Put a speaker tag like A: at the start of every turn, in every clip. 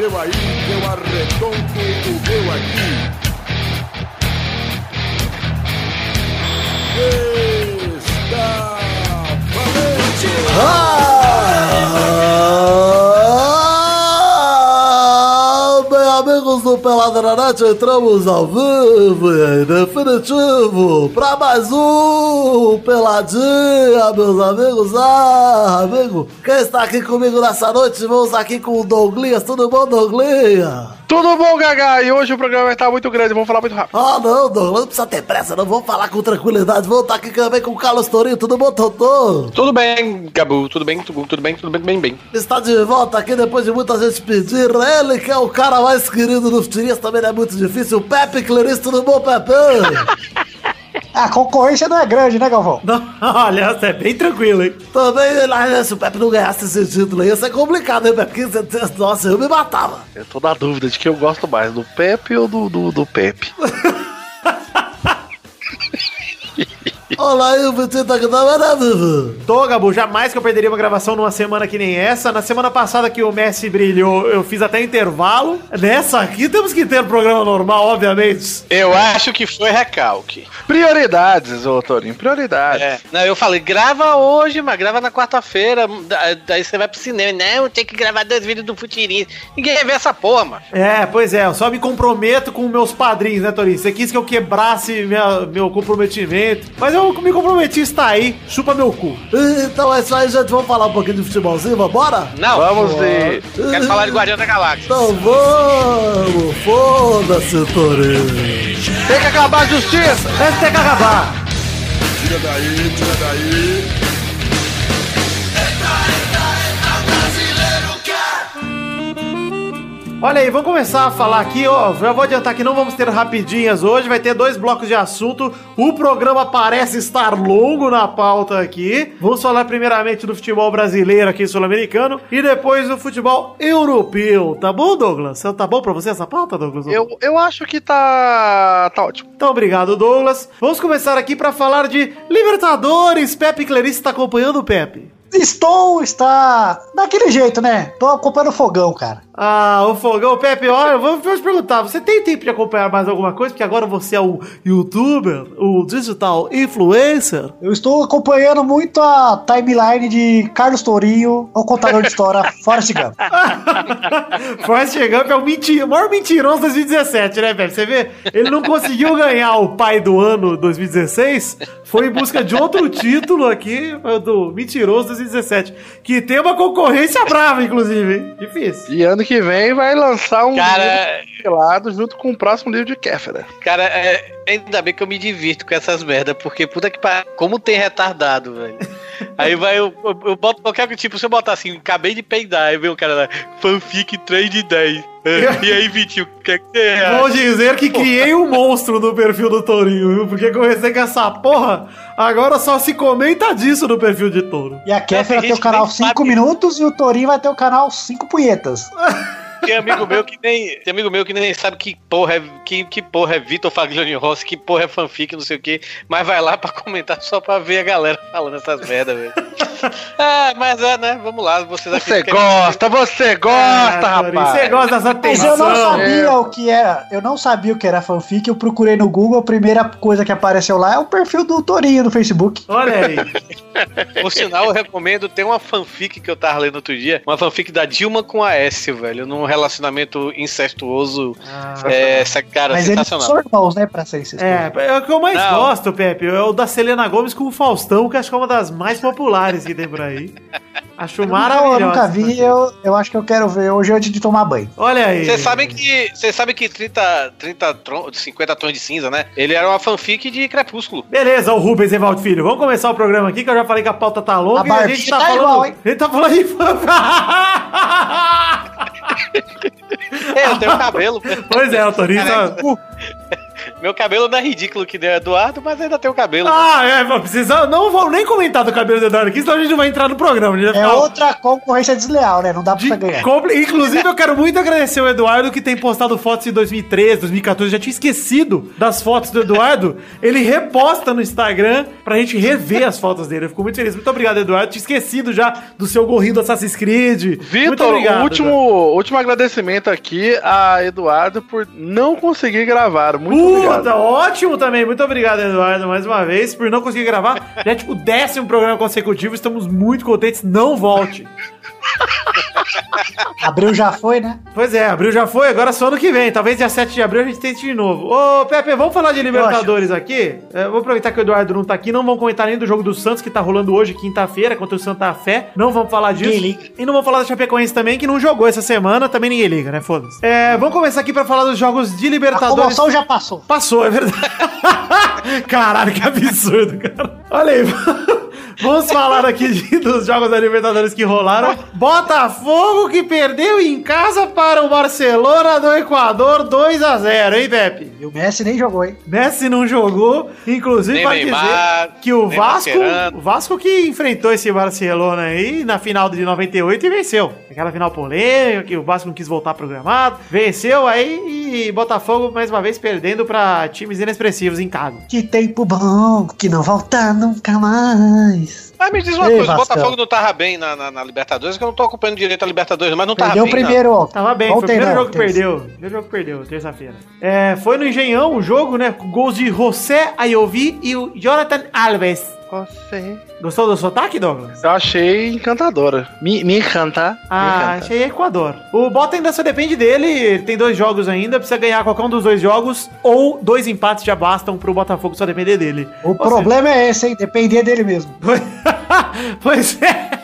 A: seu aí, eu arredondo o meu aqui. Está valente!
B: Ah, bem, amigos do Peladranet, entramos ao vivo e em definitivo para mais um Peladinha, meus amigos. Ah, amigo, quem está aqui comigo nessa noite? Vamos aqui com o Douglas. Tudo bom, Douglas?
C: Tudo bom, Gaga? E hoje o programa vai estar muito grande, vamos falar muito rápido.
B: Ah, não, Douglas, não precisa ter pressa, não. Vamos falar com tranquilidade. Vamos estar aqui também com o Carlos Torinho. Tudo bom, Totô?
C: Tudo bem, Gabu, tudo bem, tudo, tudo bem, tudo bem, bem, bem.
B: Está de volta aqui depois de muita gente pedir. Ele que é o cara mais querido dos tirinhas, também não é muito difícil. O Pepe Clarice, tudo bom, Pepe?
D: A concorrência não é grande, né, Galvão?
E: Não, olha, você é bem tranquilo, hein?
B: Também, lá, se o Pepe não ganhasse esse título aí, ia ser complicado, hein, Pepe? Porque, nossa, eu me matava.
C: Eu tô na dúvida de que eu gosto mais, do Pepe ou do, do, do Pepe.
B: Olha aí, o Vitinho tá né, Vivo?
E: Tô, Gabu, jamais que eu perderia uma gravação numa semana que nem essa. Na semana passada que o Messi brilhou, eu fiz até intervalo. Nessa aqui temos que ter um programa normal, obviamente.
F: Eu acho que foi recalque.
C: Prioridades, ô Torinho, prioridades.
F: É. Não, eu falei, grava hoje, mas grava na quarta-feira. da- Daí você vai pro cinema. Não, tem que gravar dois vídeos do Futirinho. Ninguém vai ver essa porra, mano.
E: É, pois é, eu só me comprometo com meus padrinhos, né, Torinho? Você quis que eu quebrasse minha- meu comprometimento. Mas eu me comprometi, está aí. Chupa meu cu.
B: Então é isso aí, gente. Vamos falar um pouquinho de futebolzinho, vambora?
F: Não,
C: Vamos de.
F: quero falar de Guardião da Galáxia.
B: Então vamos, foda-se, Torinho.
C: Tem que acabar a justiça!
E: Deve ter que acabar.
A: Tira daí, tira daí.
E: Olha aí, vamos começar a falar aqui, ó. Já vou adiantar que não vamos ter rapidinhas hoje, vai ter dois blocos de assunto. O programa parece estar longo na pauta aqui. Vamos falar primeiramente do futebol brasileiro aqui sul-americano e depois do futebol europeu. Tá bom, Douglas? Tá bom pra você essa pauta, Douglas?
C: Eu, eu acho que tá. tá ótimo.
E: Então, obrigado, Douglas. Vamos começar aqui pra falar de Libertadores. Pepe Clarice tá acompanhando o Pepe.
D: Estou, está daquele jeito, né? Tô acompanhando o fogão, cara.
E: Ah, o Fogão, Pepe, olha, vamos vou te perguntar, você tem tempo de acompanhar mais alguma coisa? Porque agora você é o youtuber, o digital influencer.
D: Eu estou acompanhando muito a timeline de Carlos Tourinho, o contador de história, Forrest Gump.
E: Forrest Gump é o, mentira, o maior mentiroso de 2017, né, Pepe? Você vê, ele não conseguiu ganhar o pai do ano 2016, foi em busca de outro título aqui, do mentiroso 2017, que tem uma concorrência brava, inclusive, hein? Difícil.
C: E ano que vem vai lançar um
F: Cara,
C: livro pelado junto com o próximo livro de Kéfera.
F: cara, é, ainda bem que eu me divirto com essas merdas, porque puta que pariu, como tem retardado, velho. Aí vai, eu, eu, eu boto qualquer tipo, se eu botar assim, acabei de peidar, aí vem o cara lá, fanfic 3 de 10. E aí, Vitinho, o que é que você acha?
E: Vou dizer que criei um monstro no perfil do Tourinho, viu? Porque comecei com essa porra, agora só se comenta disso no perfil de touro.
D: E a Kéfera
F: tem
D: tem o canal
F: que nem
D: 5
F: sabe.
D: minutos e o Tourinho vai ter o canal 5 punhetas.
F: Tem amigo meu que nem. Tem amigo meu que nem sabe que porra é. Que, que porra é Vitor Faglioni Rossi, que porra é fanfic, não sei o que. Mas vai lá pra comentar só pra ver a galera falando essas merda, velho. ah, mas é, né? Vamos lá, vocês
C: Você
F: acreditam que-
C: gosta, você gosta,
E: Ah,
C: rapaz.
E: Você gosta dessa
D: Mas eu não sabia o que era. Eu não sabia o que era fanfic. Eu procurei no Google. A primeira coisa que apareceu lá é o perfil do Tourinho no Facebook.
E: Olha aí.
F: Por sinal, eu recomendo. Tem uma fanfic que eu tava lendo outro dia. Uma fanfic da Dilma com a S, velho. Num relacionamento incestuoso. é, essa cara,
D: Mas eles
F: sensacional.
D: são irmãos, né? Pra ser incestuoso.
E: É, é o que eu mais
F: Não.
E: gosto, Pepe. É o da Selena Gomes com o Faustão, que acho que é uma das mais populares que tem por aí. Acho
D: Eu
E: maravilhoso.
D: nunca vi, eu, eu acho que eu quero ver hoje antes de tomar banho.
E: Olha aí.
F: Vocês sabem que. Vocês sabem que 30, 30 tron- 50 tons de cinza, né? Ele era uma fanfic de Crepúsculo.
E: Beleza, o Rubens Evaldo Filho. Vamos começar o programa aqui, que eu já falei que a pauta tá longa
D: A
E: e a gente tá,
D: tá
E: falando.
D: igual, hein?
E: A gente tá falando de
F: É, eu tenho cabelo.
E: Pois é, tá...
F: Meu cabelo não é ridículo que o Eduardo, mas ainda tem o cabelo.
E: Ah, é, mas precisa, não vou nem comentar do cabelo do Eduardo aqui, senão a gente não vai entrar no programa.
D: É
E: ficar-
D: outra concorrência desleal, né? Não dá pra
E: de
D: você ganhar.
E: compli- Inclusive, eu quero muito agradecer o Eduardo que tem postado fotos em 2013, 2014. Eu já tinha esquecido das fotos do Eduardo. Ele reposta no Instagram pra gente rever as fotos dele. Eu fico muito feliz. Muito obrigado, Eduardo. Tinha esquecido já do seu gorrinho do Assassin's Creed. Muito
C: Vitor, último,
E: Eduardo.
C: último agradecimento aqui a Eduardo por não conseguir gravar. Muito
E: Puta,
C: obrigado.
E: Ótimo também. Muito obrigado, Eduardo, mais uma vez, por não conseguir gravar. Já é tipo o décimo programa consecutivo. Estamos muito contentes. Não volte.
D: Abril já foi, né?
E: Pois é, abril já foi, agora só ano que vem. Talvez dia 7 de abril a gente tente de novo. Ô, Pepe, vamos falar de Libertadores aqui? É, vou aproveitar que o Eduardo não tá aqui. Não vamos comentar nem do jogo do Santos, que tá rolando hoje, quinta-feira, contra o Santa Fé. Não vamos falar disso.
D: Ninguém liga.
E: E não vamos falar da Chapecoense também, que não jogou essa semana. Também ninguém liga, né? Foda-se. É, vamos começar aqui pra falar dos jogos de
D: A
E: Libertadores.
D: comoção já passou.
E: Passou, é verdade. Caralho, que absurdo, cara. Olha aí. Vamos falar aqui de- dos jogos da Libertadores que rolaram. Botafogo que perdeu em casa para o Barcelona do Equador 2 a 0 hein, Pepe?
D: E o Messi nem jogou, hein?
E: Messi não jogou, inclusive
F: Nem Neymar,
E: dizer que o Vasco,
F: Mascherano.
E: o Vasco que enfrentou esse Barcelona aí na final de 98 e venceu. Aquela final polêmica que o Vasco não quis voltar programado, venceu aí e Botafogo mais uma vez perdendo para times inexpressivos em casa.
D: Que tempo bom, que não volta nunca mais.
F: Mas me diz uma
D: Ei,
F: coisa, o. Botafogo não tava bem na, na, na Libertadores, que eu não tô acompanhando direito a Libertadores, mas não tava
D: Perdeu o
F: bem.
D: primeiro ontem.
E: Tava bem, foi o
D: Ontem
E: primeiro
D: não,
E: jogo que perdeu. Primeiro jogo que perdeu, terça-feira. É, foi no Engenhão o jogo, né? Com gols de José Ayoví e o Jonathan Alves.
C: Você.
E: Gostou do sotaque, Douglas?
C: Eu achei encantadora. Me, me encanta. me
E: Ah,
C: encanta.
E: achei Equador. O Bota ainda só depende dele, ele tem dois jogos ainda, precisa ganhar qualquer um dos dois jogos, ou dois empates já bastam pro Botafogo só depender dele.
D: O
E: Ou
D: problema é esse, hein? Depender dele mesmo.
E: seja, pois é.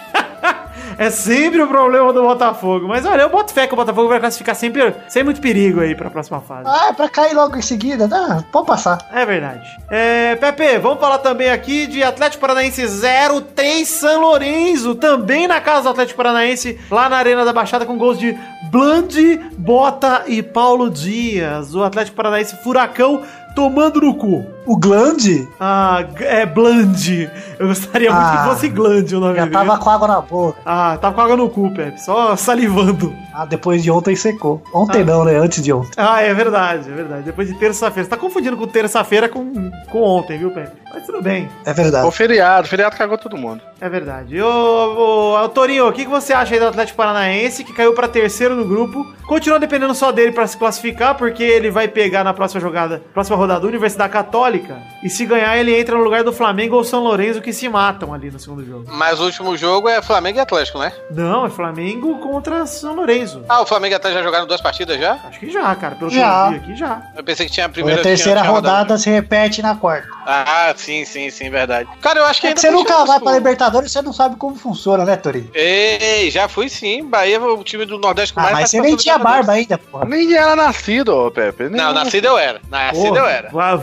E: É sempre o problema do Botafogo. Mas olha, eu boto fé que o Botafogo vai classificar sempre, sem muito perigo aí pra próxima fase.
D: Ah, é pra cair logo em seguida. Ah, pode passar.
E: É verdade. É, Pepe, vamos falar também aqui de Atlético Paranaense 0-3 São Lourenço, também na casa do Atlético Paranaense, lá na Arena da Baixada, com gols de Blandi, Bota e Paulo Dias. O Atlético Paranaense Furacão tomando no cu.
D: O Glande
E: Ah, é Blandi. Eu gostaria muito
D: Ah,
E: que fosse Glandi o nome
D: já
E: dele.
D: tava com água na boca.
E: Ah, tava com água no cu, Pepe, só salivando.
D: Ah, depois de ontem secou. Ontem
E: Ah.
D: não, né? Antes de ontem.
E: Ah, é verdade, é verdade. Depois de terça-feira. Você tá confundindo com terça-feira com, com ontem, viu, Pepe? Mas tudo bem.
D: É verdade.
C: O feriado, o feriado cagou todo mundo.
E: É verdade. Ô, ô, ô, Torinho, o que, que você acha aí do Atlético Paranaense, que caiu pra terceiro no grupo? Continua dependendo só dele pra se classificar, porque ele vai pegar na próxima jogada, próxima rodada, Universidade Católica. E se ganhar, ele entra no lugar do Flamengo ou São Lourenço, que se matam ali no segundo jogo.
F: Mas o último jogo é Flamengo e Atlético, né?
E: Não, é Flamengo contra São Lourenço.
F: Ah, o Flamengo e Atlético já jogaram duas partidas já?
E: Acho que já, cara. Pelo
D: Já.
E: que eu vi aqui, já.
F: Eu pensei que tinha a
D: Foi
F: primeira
D: a terceira
F: tinha- tinha
D: rodada se repete na quarta.
F: Ah, sim, sim, sim, verdade. Cara, eu acho que
D: É
F: ainda
D: que você nunca vai pra Libertadores, você não sabe como funciona, né, Tori?
F: Ei, já fui sim. Bahia, o time do Nordeste com
D: Ah,
F: mais
D: mas você nem tinha barba ainda, porra.
C: Nem era nascido, ô Pepe. Nem-
F: Não, nascido eu era. Nascido
E: Porra,
F: eu era.
E: va-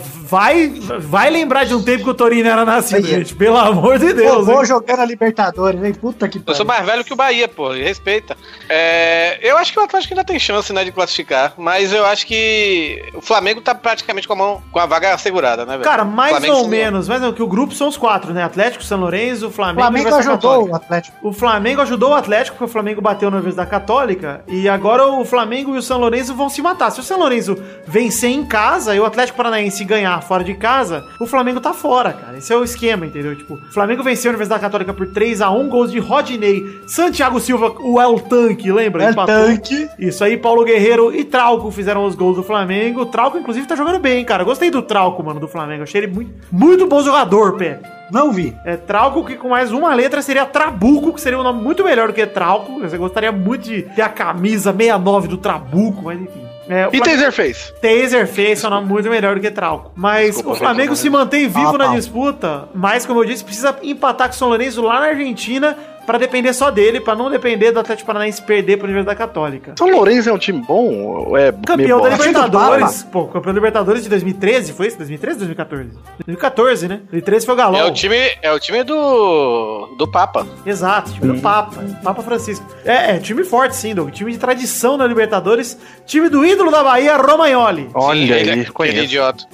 E: Vai, vai lembrar de um tempo que o Torino era nascido,
D: Aí,
E: gente. Pelo amor de Deus.
D: Vou
E: hein?
D: jogando a Libertadores, hein? Puta que
F: Eu sou mais velho que o Bahia, pô, respeita. É, eu acho que o Atlético ainda tem chance, né, de classificar, mas eu acho que o Flamengo tá praticamente com a mão, com a vaga assegurada, né, velho?
E: Cara, mais
F: Flamengo
E: ou menos, ou menos, que o grupo são os quatro, né? Atlético, São Lourenço,
D: O
E: Flamengo,
D: Flamengo
E: Universidade
D: ajudou
E: Católica.
D: o Atlético.
E: O Flamengo ajudou o Atlético, porque o Flamengo bateu na Universidade Católica, e agora o Flamengo e o São Lourenço vão se matar. Se o São Lourenço vencer em casa e o Atlético Paranaense ganhar fora de casa, o Flamengo tá fora, cara. Esse é o esquema, entendeu? Tipo, o Flamengo venceu a Universidade Católica por 3 a 1 gols de Rodinei, Santiago Silva, o El Tanque, lembra? Empatou.
D: tanque.
E: Isso aí, Paulo Guerreiro e Trauco fizeram os gols do Flamengo. O Trauco, inclusive, tá jogando bem, cara. Eu Gostei do Trauco, mano, do Flamengo. Achei ele muito, muito bom jogador, Pé.
D: Não vi.
E: É Trauco, que com mais uma letra seria Trabuco, que seria um nome muito melhor do que Trauco. Você gostaria muito de ter a camisa 69 do Trabuco, mas enfim. É, o
C: E Taserface?
E: Taserface é um nome muito melhor do que Trauco. Mas
C: Desculpa,
E: o Flamengo se mantém vivo
D: Ah,
E: na disputa, mas como eu disse, precisa empatar com o São Lourenço lá na Argentina pra depender só dele, pra não depender do Atlético Paranaense perder pra Universidade Católica.
C: São Lourenço é um time bom ou é
E: Campeão da? Libertadores, pô, campeão da Libertadores de 2013, foi isso? 2013 ou 2014? 2014, né? 2013 foi o Galol.
F: É o time, é o time do do Papa.
E: Exato, time
C: Uhum.
E: do Papa, Papa Francisco. É, é, time forte sim, Doug. Time de tradição na Libertadores. Time do ídolo da Bahia, Romagnoli.
C: Olha
F: Ele-
C: aí,
F: aquele
C: conheço.
F: idiota.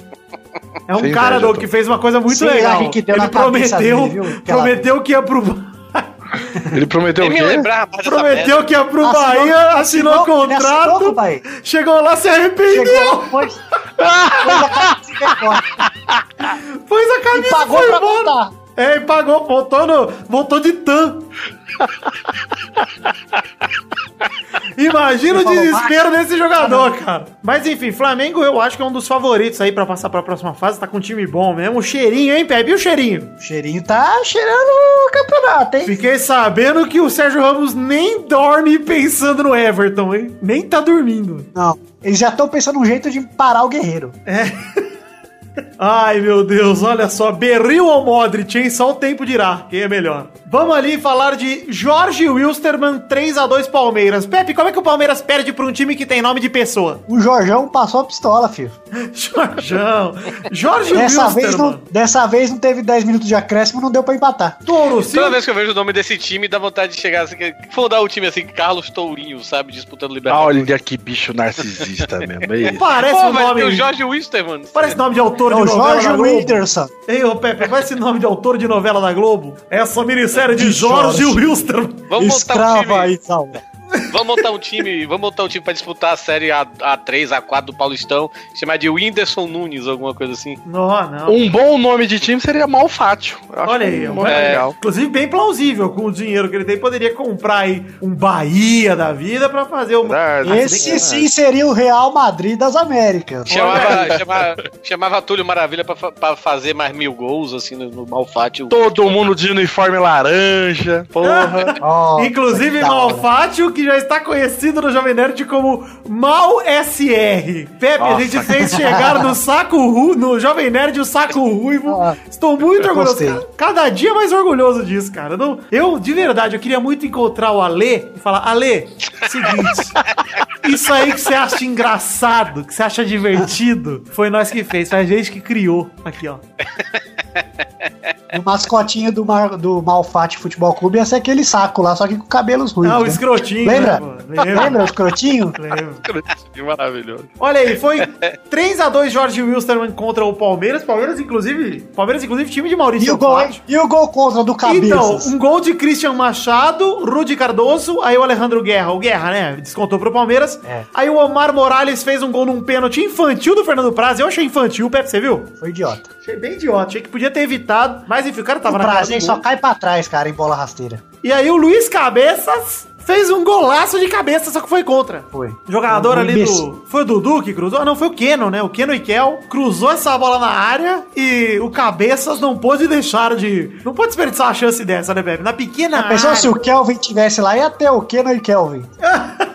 E: É um
C: Sem
E: cara, Doug, que fez uma coisa muito
D: lá
E: legal.
D: que deu
E: Ele prometeu,
D: dele,
E: prometeu que ia pro
C: Ele prometeu o quê?
E: prometeu que ia pro
D: Assinou-
E: Bahia, assinou
D: assinou
E: contrato,
D: Bahia.
E: chegou lá, se arrependeu,
D: Chegou, foi, foi a camisa foi embora.
E: pôs a camisa
D: E pagou
E: foi
D: pra
E: embora.
D: voltar.
E: É, e pagou, voltou, no, voltou de tan. Imagina o desespero desse jogador, cara. Mas enfim, Flamengo eu acho que é um dos favoritos aí pra passar pra próxima fase. Tá com um time bom mesmo. O cheirinho, hein, Pepe? E o cheirinho?
D: O cheirinho tá cheirando o campeonato, hein?
E: Fiquei sabendo que o Sérgio Ramos nem dorme pensando no Everton, hein? Nem tá dormindo.
D: Não, eles já estão pensando um jeito de parar o Guerreiro.
E: Ai, meu Deus, olha só. Berril ou Modric, hein? Só o tempo dirá quem é melhor. Vamos ali falar de Jorge Wilstermann 3x2 Palmeiras. Pepe, como é que o Palmeiras perde pra um time que tem nome de pessoa?
D: O Jorjão passou a pistola, filho.
E: Jorjão. Jorge
D: Dessa vez,
E: Wilstermann.
D: não, dessa vez não teve 10 minutos de acréscimo, não deu pra empatar.
E: Touro, se
F: Toda vez que eu vejo o nome desse time, dá vontade de chegar assim, fundar o time assim, Carlos Tourinho, sabe? Disputando Libertadores.
C: Olha que bicho narcisista mesmo. É isso.
E: parece
F: Pô,
E: um nome...
F: o Jorge Wisterman.
E: Parece nome de autor
D: É
E: de novela
D: Jorge
E: da Globo.
D: Whindersson.
E: Ei, ô Pepe, parece nome de autor de novela da Globo. Essa minissérie de,
D: De
E: Jorge,
D: Jorge.
E: Wilstermann.
F: Vamos montar um
D: Escrava
F: time. Vamos montar um time, vamos montar um time pra disputar a série A, A3, A4 do Paulistão, chamar de Whindersson Nunes, alguma coisa assim.
E: Não, não.
C: Um bom nome de time seria Malfátio.
E: Olha aí,
C: um nome
F: é,
C: legal.
E: Inclusive bem plausível com o dinheiro que ele tem, poderia comprar aí um Bahia da vida pra fazer.
C: Verdade.
D: Esse sim seria o Real Madrid das Américas.
F: Chamava, chamava, chamava Túlio Maravilha pra, pra fazer mais mil gols, assim, no, no Malfátio.
C: Todo mundo de uniforme laranja. Porra.
D: Ó,
E: Inclusive. Malfátio, que já está conhecido no Jovem Nerd como Mal SR. Pepe, a
C: Nossa.
E: gente fez chegar no saco ru, no Jovem Nerd o saco ruivo.
D: Ah,
E: Estou muito
D: eu
E: orgulhoso.
D: gostei.
E: Ca- Cada dia mais orgulhoso disso, cara. Não- eu, de verdade, eu queria muito encontrar o Alê e falar: Alê, seguinte. Isso aí que você acha engraçado, que você acha divertido, foi nós que fez, foi a gente que criou. Aqui, ó.
D: O mascotinho do, Mar, do Malfate Futebol Clube ia ser aquele saco lá, só que com cabelos ruivos.
E: Ah, o
D: né?
E: escrotinho.
D: Lembra?
E: né? Lembra?
D: Lembra o escrotinho?
E: Lembra.
F: Que maravilhoso.
E: Olha aí, foi 3x2 Jorge Wilstermann contra o Palmeiras. Palmeiras, inclusive. Palmeiras, inclusive, time de Maurício
D: E o, gol, e o gol contra do
E: Então,
D: Cabeças?
E: um gol de Christian Machado, Rudi Cardoso, aí o Alejandro Guerra, o Guerra, né? Descontou pro Palmeiras.
D: É.
E: Aí o Omar Morales fez um gol num pênalti infantil do Fernando Praz. Eu achei infantil, Pepe, você viu?
D: Foi idiota.
E: Achei bem idiota, achei que podia ter evitado. Mas enfim, o cara tava
D: o
E: na do
D: só cai pra trás, cara, em bola rasteira.
E: E aí o Luiz Cabeças fez um golaço de cabeça, só que foi contra.
D: Foi.
E: Jogador
D: Um
E: ali
D: imbecil.
E: do. Foi o Dudu que cruzou? Não, foi o Keno, né? O Keno e Kel cruzou essa bola na área e o Cabeças não pôde deixar de. Não pôde desperdiçar a chance dessa, né, Pepe? Na pequena
D: Pensou se o Kelvin tivesse lá, ia ter o Keno e Kelvin.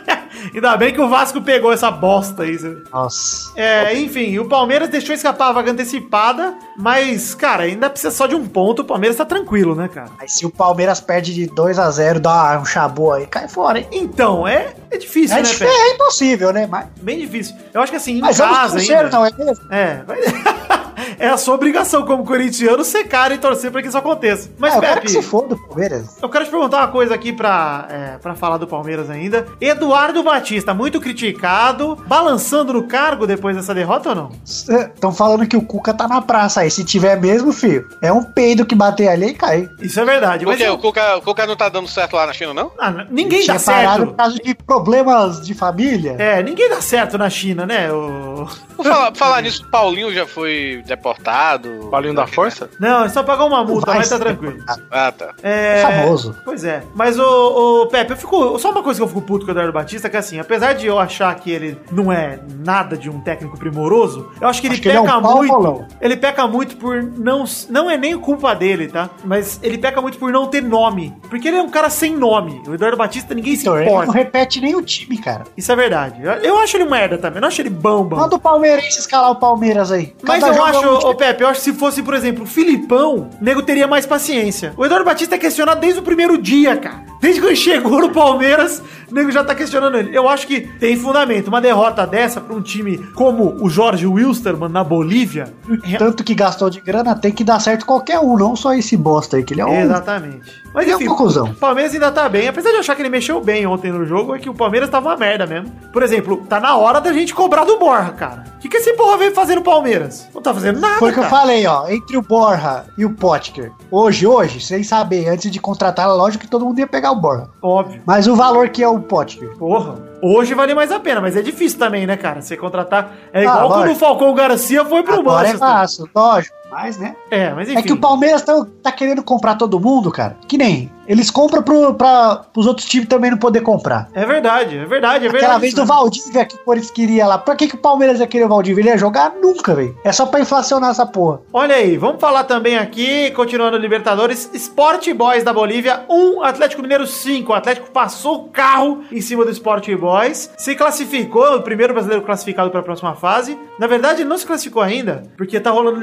E: Ainda bem que o Vasco pegou essa bosta aí.
D: Nossa.
E: É, enfim, o Palmeiras deixou escapar a vaga antecipada, mas, cara, ainda precisa só de um ponto. O Palmeiras tá tranquilo, né, cara?
D: Aí se o Palmeiras perde de 2 a 0 dá um chabu aí, cai fora, hein?
E: Então, é, é difícil,
D: É,
E: né,
D: difícil, é impossível, né? Mas,
E: Bem difícil. Eu acho que assim, em
D: mas
E: casa ainda.
D: não é mesmo?
E: É, vai... é a sua obrigação como corintiano secar e torcer pra que isso aconteça. Mas,
D: Ah, eu quero
E: Pepe,
D: que se foda o Palmeiras.
E: eu quero te perguntar uma coisa aqui pra, é, pra falar do Palmeiras ainda. Eduardo Batista, muito criticado, balançando no cargo depois dessa derrota ou não?
D: Estão falando que o Cuca tá na praça aí. Se tiver mesmo, filho, é um peido que bater ali e cai.
E: Isso é verdade.
F: Por
E: Mas
F: quê?
E: eu-
F: O Cuca, o Cuca não tá dando certo lá na China, não?
E: Ah, ninguém
D: Tinha
E: dá certo.
D: por causa de problemas de família.
E: É, ninguém dá certo na China, né? O...
F: Por falar, por falar nisso, o Paulinho já foi deportado.
C: Paulinho da Força?
E: Não, é só pagar uma multa,
D: Vai
E: mas tá tranquilo.
F: Ah, tá.
E: É...
D: Famoso.
E: Pois é. Mas o, o Pepe, eu fico. Só uma coisa que eu fico puto com o Eduardo Batista, que assim, apesar de eu achar que ele não é nada de um técnico primoroso, eu acho que ele
D: Acho que ele é um
E: peca muito. ele peca muito por não. Não é nem culpa dele, tá? Mas ele peca muito por não ter nome. Porque ele é um cara sem nome. O Eduardo Batista, ninguém se
D: Então, ele
E: importa.
D: não repete nem o time, cara.
E: Isso é verdade. Eu, eu acho ele merda também. Eu não acho ele bom.
D: Manda o Palmeirense escalar o Palmeiras aí.
E: Mas
D: Cada
E: eu
D: é
E: acho, ô
D: time.
E: Pepe, eu acho que se fosse, por exemplo, o Filipão, o nego teria mais paciência. O Eduardo Batista é questionado desde o primeiro dia, cara. Desde que ele chegou no Palmeiras, o nego já tá questionando ele. Eu acho que tem fundamento. Uma derrota dessa pra um time como o Jorge Wilstermann na Bolívia.
D: Tanto que gastou de grana, tem que dar certo qualquer um, não só esse bosta aí, que ele é um.
E: Exatamente. Mas
D: Ele é um
E: enfim,
D: cocôzão.
E: o Palmeiras ainda tá bem. Apesar de eu achar que ele mexeu bem ontem no jogo, é que o Palmeiras tava uma merda mesmo. Por exemplo, tá na hora da gente cobrar do Borja, cara. O que, que esse porra veio fazer no Palmeiras? Não tá fazendo nada,
D: Foi o que eu falei, ó. Entre o Borja e o Potker. Hoje, hoje, sem saber, antes de contratar, lógico que todo mundo ia pegar o Borja.
E: Óbvio.
D: Mas o valor que é o Potker.
E: Porra. Hoje vale mais a pena, mas é difícil também, né, cara? Você contratar. É igual
D: Ah,
E: quando o Falcão Garcia foi pro
D: Agora é
E: Manchester.
D: fácil, lógico. Mas, né?
E: É, mas enfim.
D: É que o Palmeiras tá, tá querendo comprar todo mundo, cara. Que nem. Eles compram pro, pra, pros outros times também não poder comprar.
E: É verdade, é verdade, é verdade.
D: Aquela vez do Valdívia que o Corinthians queria lá. Pra que, que o Palmeiras ia querer o Valdívia? Ele ia jogar nunca, velho. É só pra inflacionar essa porra.
E: Olha aí, vamos falar também aqui, continuando Libertadores, Sport Boys da Bolívia 1, Atlético Mineiro 5. O Atlético passou o carro em cima do Sport Boys, se classificou, o primeiro brasileiro classificado para a próxima fase. Na verdade, ele não se classificou ainda, porque tá rolando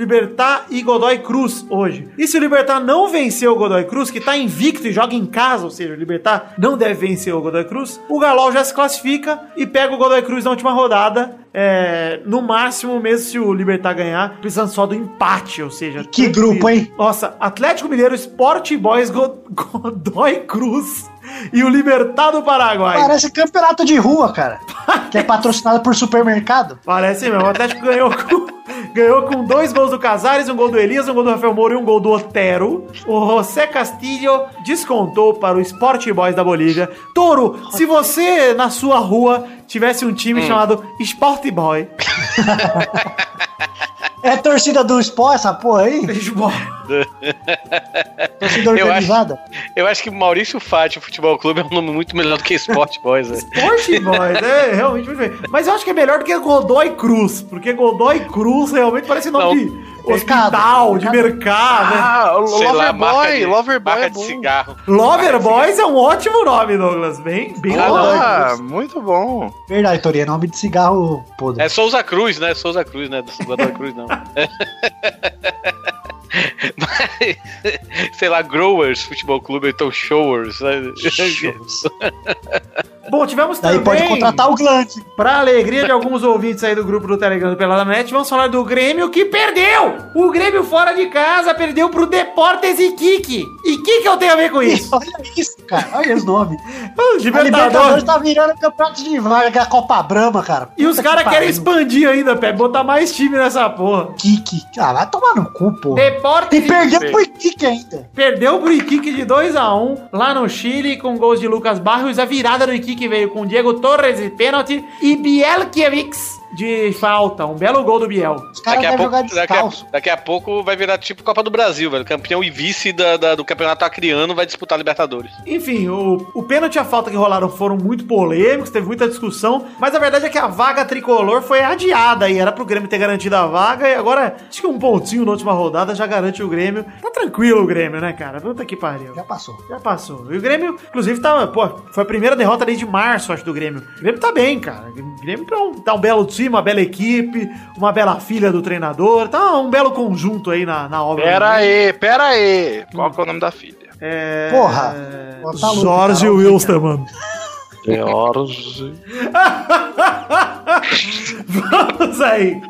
E: Libertar e Godoy Cruz hoje. E se o Libertar não vencer o Godoy Cruz, que tá invicto e joga em casa, ou seja, o Libertar não deve vencer o Godoy Cruz, o Galol já se classifica e pega o Godoy Cruz na última rodada. É, no máximo, mesmo se o Libertar ganhar, precisando só do empate, ou seja...
D: Que grupo, hein?
E: Nossa, Atlético Mineiro, Sport Boys, Go- Godoy Cruz e o Libertar do Paraguai.
D: Parece campeonato de rua, cara. que é patrocinado por supermercado.
E: Parece mesmo. O Atlético ganhou com, ganhou com dois gols do Casares, um gol do Elias, um gol do Rafael Moura e um gol do Otero. O José Castilho descontou para o Sport Boys da Bolívia. Toro, se você na sua rua tivesse um time chamado Sport Boy,
D: É torcida do esporte, essa porra aí? Torcida
F: Eu
D: organizada.
F: Eu acho que Maurício Fátio Futebol Clube é um nome muito melhor do que Sport Boys, velho.
E: Sport Boys, é realmente muito bem. Mas eu acho que é melhor do que Godoy Cruz, porque Godoy Cruz realmente parece nome
F: Não.
E: de hospital, de mercado. né?
C: Ah, o
F: Sei lá, marca
C: Loverboy,
F: de-
C: Loverboy
F: marca
C: é
F: de
C: bom.
F: cigarro.
E: Lover Boys é um ótimo nome, Douglas. Bem, bem
C: Ah,
E: bom.
C: muito bom.
D: Verdade, Torinho. É nome de cigarro podre.
F: É Souza Cruz, né? Souza Cruz, né? Do Godoy Cruz, não. Mas, sei lá, Growers Futebol Clube, então Showers. né?
E: Bom, tivemos
D: Daí
E: também,
D: pode contratar o Glante.
E: pra alegria de alguns ouvintes aí do grupo do Telegram do Pelada Net, vamos falar do Grêmio que perdeu! O Grêmio fora de casa perdeu pro Deportes e Kiki. E o que que eu tenho a ver com isso?
D: Olha isso, cara. Olha os nomes.
E: Ah,
D: A Libertadores
E: Libertadores.
D: tá virando campeonato de vaga que é a Copa Brama, cara.
E: E os
D: Puta
E: caras
D: que
E: querem expandir ainda, Pepe, botar mais time nessa porra.
D: Kiki. Ah, vai tomar no cu, pô.
E: Deportes
D: E perdeu pro Kiki ainda.
E: Perdeu pro Iquique de 2x1 lá no Chile com gols de Lucas Barrios. A virada do Iquique veio com Diego Torres de pênalti e Bielkiewicz de falta. Um belo gol do Biel.
D: Os caras
F: Daqui a, pouco,
D: jogar
F: daqui, a, daqui a pouco vai virar tipo Copa do Brasil, velho. Campeão e vice da- da- do campeonato acriano vai disputar Libertadores.
E: Enfim, o, o pênalti e a falta que rolaram foram muito polêmicos, teve muita discussão, mas a verdade é que a vaga tricolor foi adiada e era pro Grêmio ter garantido a vaga e agora acho que um pontinho na última rodada já garante o Grêmio. Tá tranquilo o Grêmio, né, cara? Puta que pariu.
D: Já passou.
E: Já passou. E o Grêmio, inclusive, tá, pô, foi a primeira derrota desde março, acho, do Grêmio. O Grêmio tá bem, cara. Grêmio tá um, tá um belo time, uma bela equipe, uma bela filha do treinador. Tá um belo conjunto aí na, na obra.
C: Pera aí, pera aí. Qual que é o nome da filha?
E: É...
D: Porra. Luta,
E: Jorge
D: cara.
E: Wilster, mano.
C: George.
E: Vamos aí.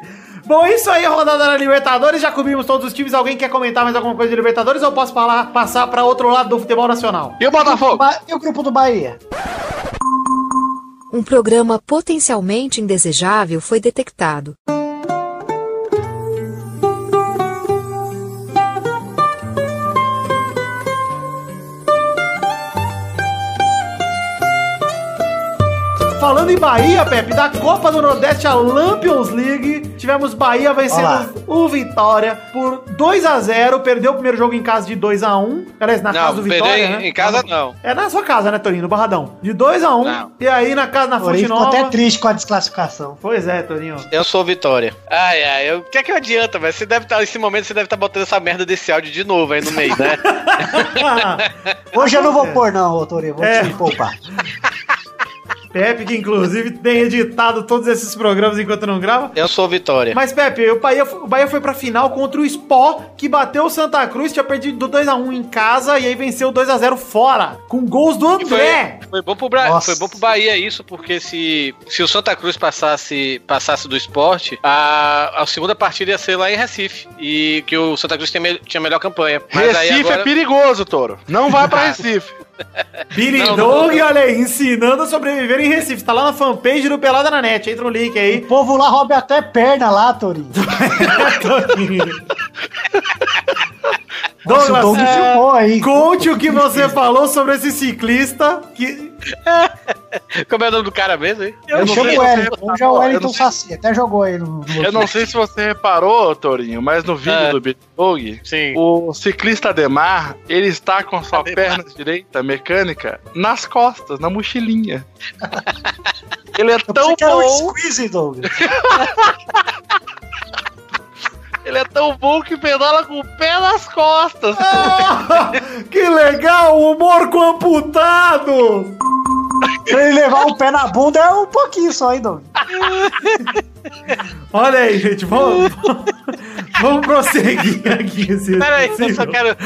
E: Bom, isso aí, rodada da Libertadores. Já cobrimos todos os times. Alguém quer comentar mais alguma coisa de Libertadores ou eu posso falar, passar pra outro lado do futebol nacional?
C: E o Botafogo?
D: E o grupo do Bahia?
G: Um programa potencialmente indesejável foi detectado.
E: Falando em Bahia, Pepe, da Copa do Nordeste a Lampions League, tivemos Bahia
D: Olá.
E: vencendo o Vitória por 2 a 0 Perdeu o primeiro jogo em casa de 2 a 1 Aliás, na casa
F: não,
E: do
F: perder
E: Vitória,
F: em,
E: né?
F: em casa não.
E: É na sua casa, né, Torinho? No Barradão. De 2 a 1
F: Não.
E: E aí na casa, na Fonte
D: ficou
E: Nova...
D: até triste com a desclassificação.
E: Pois é, Torinho.
F: Eu sou Vitória. Ai, ai, eu- o que é que adianta, velho? Você deve estar, nesse momento, você deve estar botando essa merda desse áudio de novo aí no meio, né?
D: Hoje eu não vou pôr, não, ô Torinho. Vou
E: É.
D: te poupar.
E: Pepe, que inclusive tem editado todos esses programas enquanto não grava.
F: Eu sou Vitória.
E: Mas, Pepe, o Bahia, o Bahia foi pra final contra o Spó, que bateu o Santa Cruz, tinha perdido 2x1 em casa e aí venceu 2x0 fora, com gols do
F: E foi,
E: André.
F: foi bom pro Bra
D: Nossa.
F: foi bom pro Bahia isso, porque se, se o Santa Cruz passasse, passasse do esporte, a, a segunda partida ia ser lá em Recife. E que o Santa Cruz tinha, me- tinha melhor campanha. Mas aí
C: Recife
F: agora-
C: é perigoso, Toro. Não vai pra Recife.
E: Billy
F: Não,
E: Dog,
F: não.
E: olha aí, ensinando a sobreviver em Recife. Tá lá na fanpage do Pelada na Net. Entra o link
D: O
E: aí.
D: povo lá rouba até perna lá, Torinho. Nossa, o Doug
E: Douglas,
D: filmou aí.
E: conte o que você falou sobre esse ciclista que...
F: Como é o nome do cara mesmo, hein?
C: Eu
D: Ele
C: não sei
D: Wellington, é o
C: reparou, eu
D: Wellington Saci, até jogou aí no, no
C: Eu não sei se você reparou, Torinho, mas no vídeo
F: É.
C: do Bitbog,
F: Sim.
C: o ciclista Ademar, ele está com sua
F: Ademar.
C: perna direita mecânica nas costas, na mochilinha. Ele é
D: Eu
C: tão
D: pensei que era um
C: bom,
D: squeeze, Douglas.
C: ele é tão bom que pedala com o pé nas costas.
E: Ah, que legal, humor com amputado!
D: Pra ele levar o pé na bunda é um pouquinho só, hein, Douglas.
E: Olha aí, gente, vamos, vamos prosseguir aqui. Esse
F: Pera aí, eu só quero,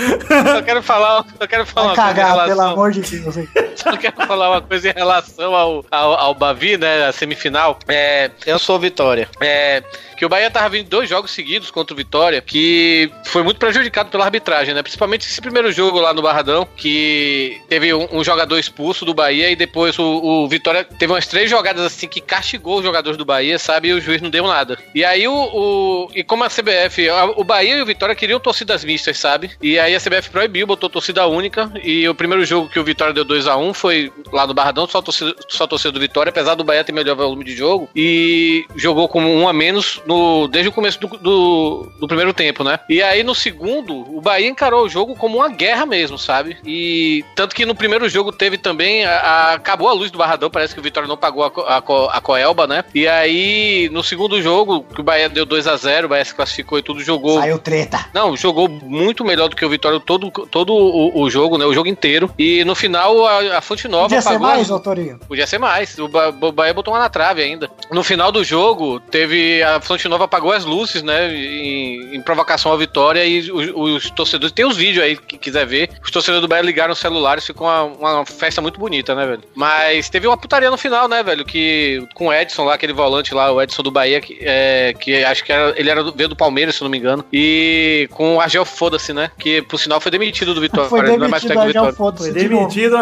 F: só quero falar, só quero falar
D: Vai cagar, pelo amor de Deus. hein.
F: só quero falar uma coisa em relação ao, ao, ao Bavi, né, a semifinal. É, eu sou Vitória. É, que o Bahia tava vindo dois jogos seguidos contra o Vitória, que foi muito prejudicado pela arbitragem, né? Principalmente esse primeiro jogo lá no Barradão, que teve um, um jogador expulso do Bahia e depois o, o Vitória teve umas três jogadas assim que castigou os jogadores do Bahia, sabe? E o juiz não deu nada. E aí o. o- e como a CBF, a- o Bahia e o Vitória queriam torcidas mistas, sabe? E aí a CBF proibiu, botou torcida única. E o primeiro jogo que o Vitória deu 2 a 1 foi lá no Barradão, só torcida, só torcida do Vitória, apesar do Bahia ter melhor volume de jogo. E jogou com um a menos no, desde o começo do, do, do primeiro tempo, né? E aí no segundo, o Bahia encarou o jogo como uma guerra mesmo, sabe? E tanto que no primeiro jogo teve também. a- a- acabou a luz do Barradão, parece que o Vitória não pagou a, a Coelba, né? E aí no segundo jogo, que o Bahia deu 2 a 0 o Bahia se classificou e tudo jogou.
D: Saiu treta.
F: Não, jogou muito melhor do que o Vitória todo, todo o, o jogo, né? O jogo inteiro. E no final a, a Fonte Nova
D: Podia ser
F: pagou
D: mais,
F: as-
D: ô Torinho?
F: Podia ser mais. O, Ba- o Bahia botou uma na trave ainda. No final do jogo, teve. A Fonte Nova apagou as luzes, né? Em, em provocação à vitória. E os, os torcedores. Tem os vídeos aí que quiser ver. Os torcedores do Bahia ligaram os celulares. Ficou uma, uma festa muito bonita, né, velho? Mas teve uma putaria no final, né, velho? Que com o Edson lá, aquele volante lá, o Edson do Bahia, que, é, que acho que era, ele era do, veio do Palmeiras, se não me engano. E com o Argel Foda-se, né? Que por sinal foi demitido do Vitória.
D: Foi
F: não é mais
D: demitido
F: técnico do Vitória.
D: Foda-se.
E: Foi
D: de novo.
E: demitido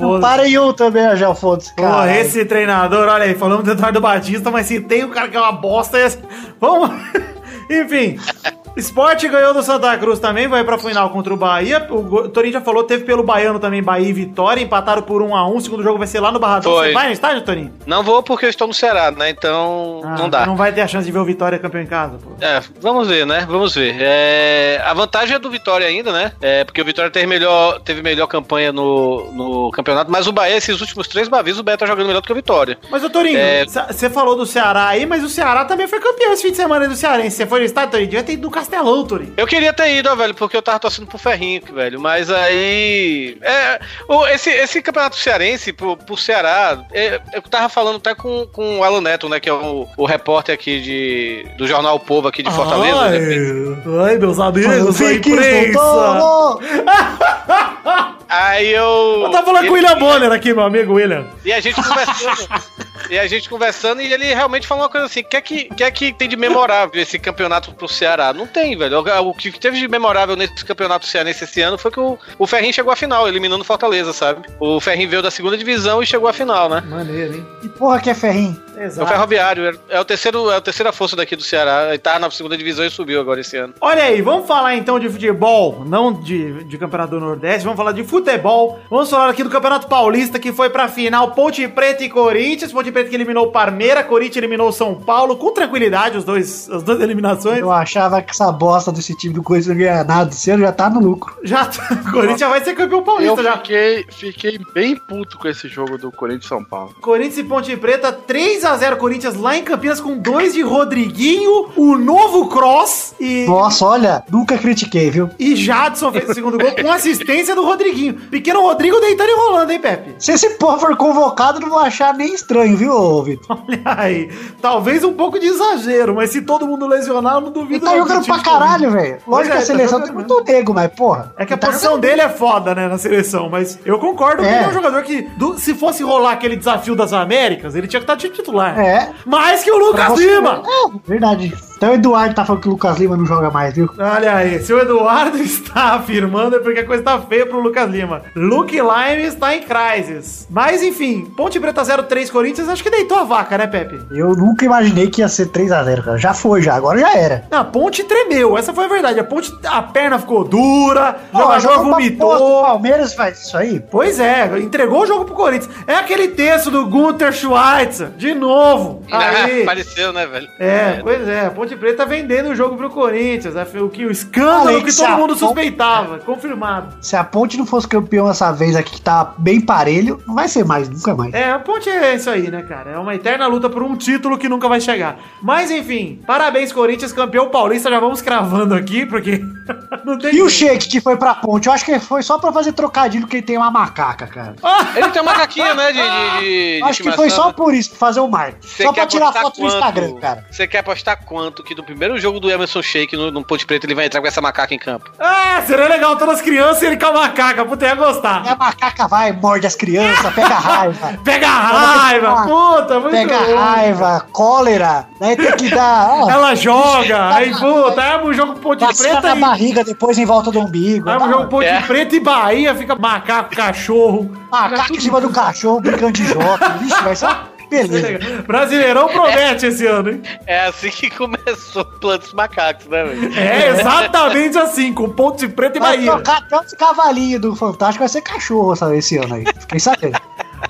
E: a Gel
D: Não para em um também, a Gel Foda-se.
E: Porra, esse treinador, olha aí, falamos do Eduardo Batista, mas se tem um cara que é uma bosta, é. Vamos. Enfim. Esporte ganhou do Santa Cruz também, vai pra final contra o Bahia. O Torinho já falou, teve pelo Baiano também, Bahia e Vitória, empataram por 1 a 1 O segundo jogo vai ser lá no Barradão.
F: Foi.
E: Você vai no estádio, Torinho?
F: Não vou porque eu estou no Ceará, né? Então
E: Ah,
F: não dá.
E: Não vai ter a chance de ver o Vitória campeão em casa, pô.
F: É, vamos ver, né? Vamos ver. É, a vantagem é do Vitória ainda, né? É, porque o Vitória teve melhor, teve melhor campanha no, no campeonato, mas o Bahia, esses últimos três Bavis, o Bahia tá jogando melhor do que o Vitória.
E: Mas, ô Torinho,
F: É.
E: você falou do Ceará aí, mas o Ceará também foi campeão esse fim de semana aí do Cearense. Você foi no estádio, Torinho? Devia ter ido no Castelão.
F: Eu queria ter ido, ó, velho, porque eu tava torcendo pro Ferrinho, velho. Mas aí. É, o- esse, esse campeonato cearense, pro, pro Ceará, é, eu tava falando até com, com o Alan Neto, né? Que é o, o repórter aqui de, do jornal O Povo aqui de Fortaleza.
E: Ai,
F: né?
E: ai meus amigos,
D: Fique!
F: Aí eu.
E: Eu tava falando com o William Bonner aqui, meu amigo William.
F: E a gente conversando. e a gente conversando e ele realmente falou uma coisa assim: o que é que, que, é que tem de memorável esse campeonato pro Ceará? Não tem, velho. O, que teve de memorável nesse campeonato cearense esse ano foi que o, o Ferrinho chegou à final, eliminando Fortaleza, sabe? O Ferrinho veio da segunda divisão e chegou à final, né?
E: Maneiro, hein?
D: Que porra que é ferrinho?
F: É o
E: Exato.
F: Ferroviário, é o terceiro, é a terceira força daqui do Ceará. Ele tá na segunda divisão e subiu agora esse ano.
E: Olha aí, vamos falar então de futebol, não de, de Campeonato do Nordeste, vamos falar de futebol. Vamos falar aqui do Campeonato Paulista, que foi pra final Ponte Preta e Corinthians. Ponte Preta que eliminou o Parmeira, Corinthians eliminou o São Paulo, com tranquilidade, os dois, as duas eliminações.
D: Eu achava que essa bosta desse time do Corinthians não ganha nada. Esse ano já tá no lucro.
E: Já, o Corinthians vai ser campeão paulista
C: Eu
E: já.
C: fiquei, fiquei bem puto com esse jogo do Corinthians e São Paulo.
E: Corinthians e Ponte Preta, 3 a 0 Corinthians lá em Campinas com dois de Rodriguinho, o novo Cross e
D: Nossa, olha, nunca critiquei, viu?
E: e Jadson fez o segundo gol com assistência do Rodriguinho. Pequeno Rodrigo deitando e rolando, hein, Pepe?
D: Se esse povo for convocado, não vou achar nem estranho, viu, Vitor?
E: Olha aí. Talvez um pouco de exagero, mas se todo mundo lesionar, eu não
D: Ele
E: duvido.
D: tá
E: não
D: jogando
E: que
D: pra caralho, velho. Lógico
E: é,
D: que a
E: tá
D: seleção tem muito nego, mas, porra.
E: É que a
D: ele tá
E: posição
D: jogando
E: dele é foda, né, na seleção, mas eu concordo que
D: É.
E: ele é um jogador que, do- se fosse rolar aquele desafio das Américas, ele tinha que estar de titular.
D: É.
E: Mais que o Lucas Lima!
D: É, verdade. Até o Eduardo tá falando que o Lucas Lima não joga mais, viu?
E: Olha aí, se o Eduardo está afirmando é porque a coisa tá feia pro Lucas Lima. Luke Lime está em crisis. Mas enfim, Ponte Preta 0-3 Corinthians, acho que deitou a vaca, né, Pepe?
D: Eu nunca imaginei que ia ser 3x0, cara. Já foi, já. Agora já era.
E: Não, a ponte tremeu, essa foi a verdade. A ponte, a perna ficou dura, o jogador
D: porra, O
E: vomitou.
D: Palmeiras faz isso aí.
E: Pois é, entregou o jogo pro Corinthians. É aquele texto do Gunther Schweitzer, de novo. Aí.
F: Apareceu, né, velho?
E: É, pois é, a Ponte Preta vendendo o jogo pro Corinthians. é, O, que, o escândalo
D: Além
E: que todo mundo
D: Ponte-
E: suspeitava, confirmado.
D: Se a Ponte não fosse campeão essa vez aqui, que tá bem parelho, não vai ser mais, nunca mais.
E: É, a Ponte é isso aí, né, cara? É uma eterna luta por um título que nunca vai chegar. Mas enfim, parabéns, Corinthians, campeão paulista. Já vamos cravando aqui, porque não tem.
D: E o
E: jeito.
D: Sheik que foi pra Ponte? Eu acho que foi só pra fazer trocadilho porque ele tem uma macaca, cara.
F: Ele tem uma macaquinha, né, de, de, de, de
D: acho que foi só por isso, pra fazer o.
F: Você
D: Só pra tirar foto no
F: quanto?
D: Instagram, cara.
F: Você quer apostar quanto que no primeiro jogo do Emerson Sheik no, no Ponte Preto ele vai entrar com essa macaca em campo?
E: Ah, seria legal todas as crianças e ele com a macaca. Puta, ia
D: E
E: gostar.
D: a macaca vai, morde as crianças, pega raiva.
E: Pega a raiva, puta, muito
D: Pega
E: bom.
D: raiva, cólera, daí tem que dar, ó,
E: Ela joga, aí puta, aí um jogo Ponte Preta
D: na
E: e.
D: barriga, depois em volta do umbigo.
E: Aí um
D: Tá,
E: jogo Ponte
F: É.
E: Preta e Bahia, fica macaco, cachorro.
D: Macaco em cima do cachorro, brincando de jogo. Vixe, vai ser uma beleza.
E: Brasileirão promete esse ano, hein?
F: É assim que começou o plano dos macacos, né, velho?
E: É exatamente assim, com Ponte Preta e
D: Vai
E: Bahia.
D: tocar até os cavalinhos do Fantástico, vai ser cachorro sabe, esse ano aí. Fiquei sabendo.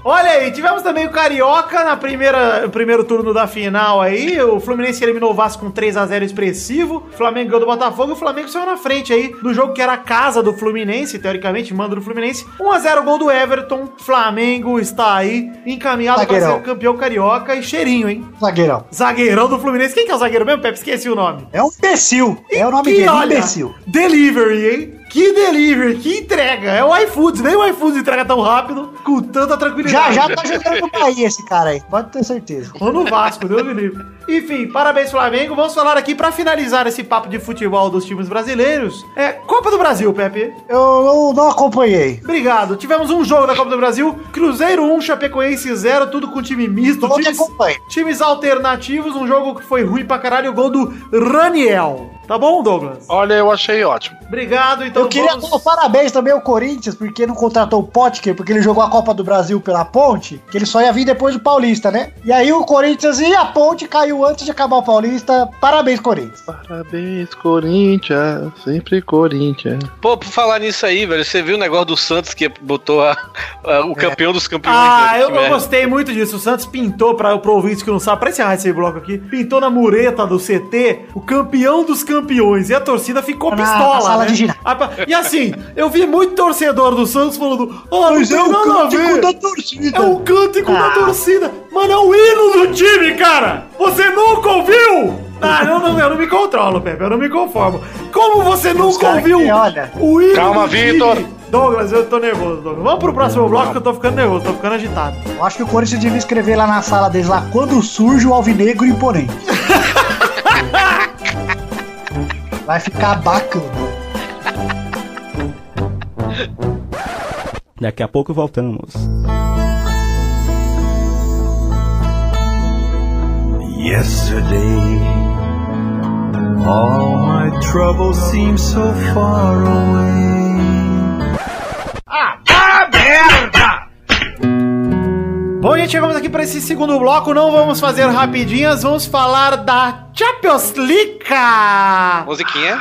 E: Olha aí, tivemos também o Carioca na primeira, no primeiro turno da final aí. O Fluminense eliminou o Vasco com 3x0 expressivo. O Flamengo ganhou do Botafogo e o Flamengo saiu na frente aí do jogo que era a casa do Fluminense, teoricamente, mando do Fluminense. 1x0 gol do Everton. Flamengo está aí encaminhado para ser campeão carioca e cheirinho, hein?
D: Zagueirão.
E: Zagueirão do Fluminense. Quem que é o zagueiro mesmo, Pepe? Esqueci o nome.
D: É um imbecil. É o nome dele,
E: olha,
D: imbecil.
E: Delivery, hein? Que delivery, que entrega. É o iFood, nem o iFood entrega tão rápido, com tanta tranquilidade.
D: Já já tá jogando no Bahia esse cara aí, pode ter certeza.
E: Ou no Vasco, Deus me livre. Enfim, parabéns Flamengo. Vamos falar aqui pra finalizar esse papo de futebol dos times brasileiros. É Copa do Brasil, Pepe.
D: Eu, eu não acompanhei.
E: Obrigado. Tivemos um jogo da Copa do Brasil. Cruzeiro 1, Chapecoense 0, tudo com time misto.
D: Não te
E: Times, times alternativos, um jogo que foi ruim pra caralho. O gol do Raniel. Tá bom, Douglas?
C: Olha, eu achei ótimo.
E: Obrigado, então
D: Eu queria
E: vamos-
D: dar parabéns também ao Corinthians, porque não contratou o Potker, porque ele jogou a Copa do Brasil pela Ponte, que ele só ia vir depois do Paulista, né? E aí o Corinthians e a Ponte caiu antes de acabar o Paulista. Parabéns, Corinthians.
C: Parabéns, Corinthians. Sempre Corinthians.
F: Pô, por falar nisso aí, velho, você viu o negócio do Santos que botou a- a- o campeão dos campeões?
E: Ah, eu, eu gostei muito disso. O Santos pintou, para o ouvinte que não sabe, pra encerrar esse bloco aqui, pintou na mureta do CT o campeão dos campeões. E a torcida ficou
D: Na-
E: pistola,
D: na sala
E: né? Ah, E assim, eu vi muito torcedor do Santos falando: Ah, não
D: Mas
E: tem
D: é o cântico da torcida.
E: É o cântico da
D: Ah.
E: torcida. Mano, é o hino do time, cara. Você nunca ouviu? Ah, não, não, eu não me controlo, Pepe. Eu não me conformo. Como você nunca ouviu o hino
C: Calma? Vitor.
E: Douglas, eu tô nervoso, Douglas. Vamos pro próximo bloco que eu tô ficando nervoso, tô ficando agitado.
D: Eu acho que o Corinthians devia escrever lá na sala deles lá, quando surge o alvinegro imponente. Vai ficar bacana.
H: Daqui a pouco voltamos.
I: Yesterday, all my troubles seem so far away.
E: Bom, gente, chegamos aqui para esse segundo bloco. Não vamos fazer rapidinhas, vamos falar da Champions League.
F: Musiquinha.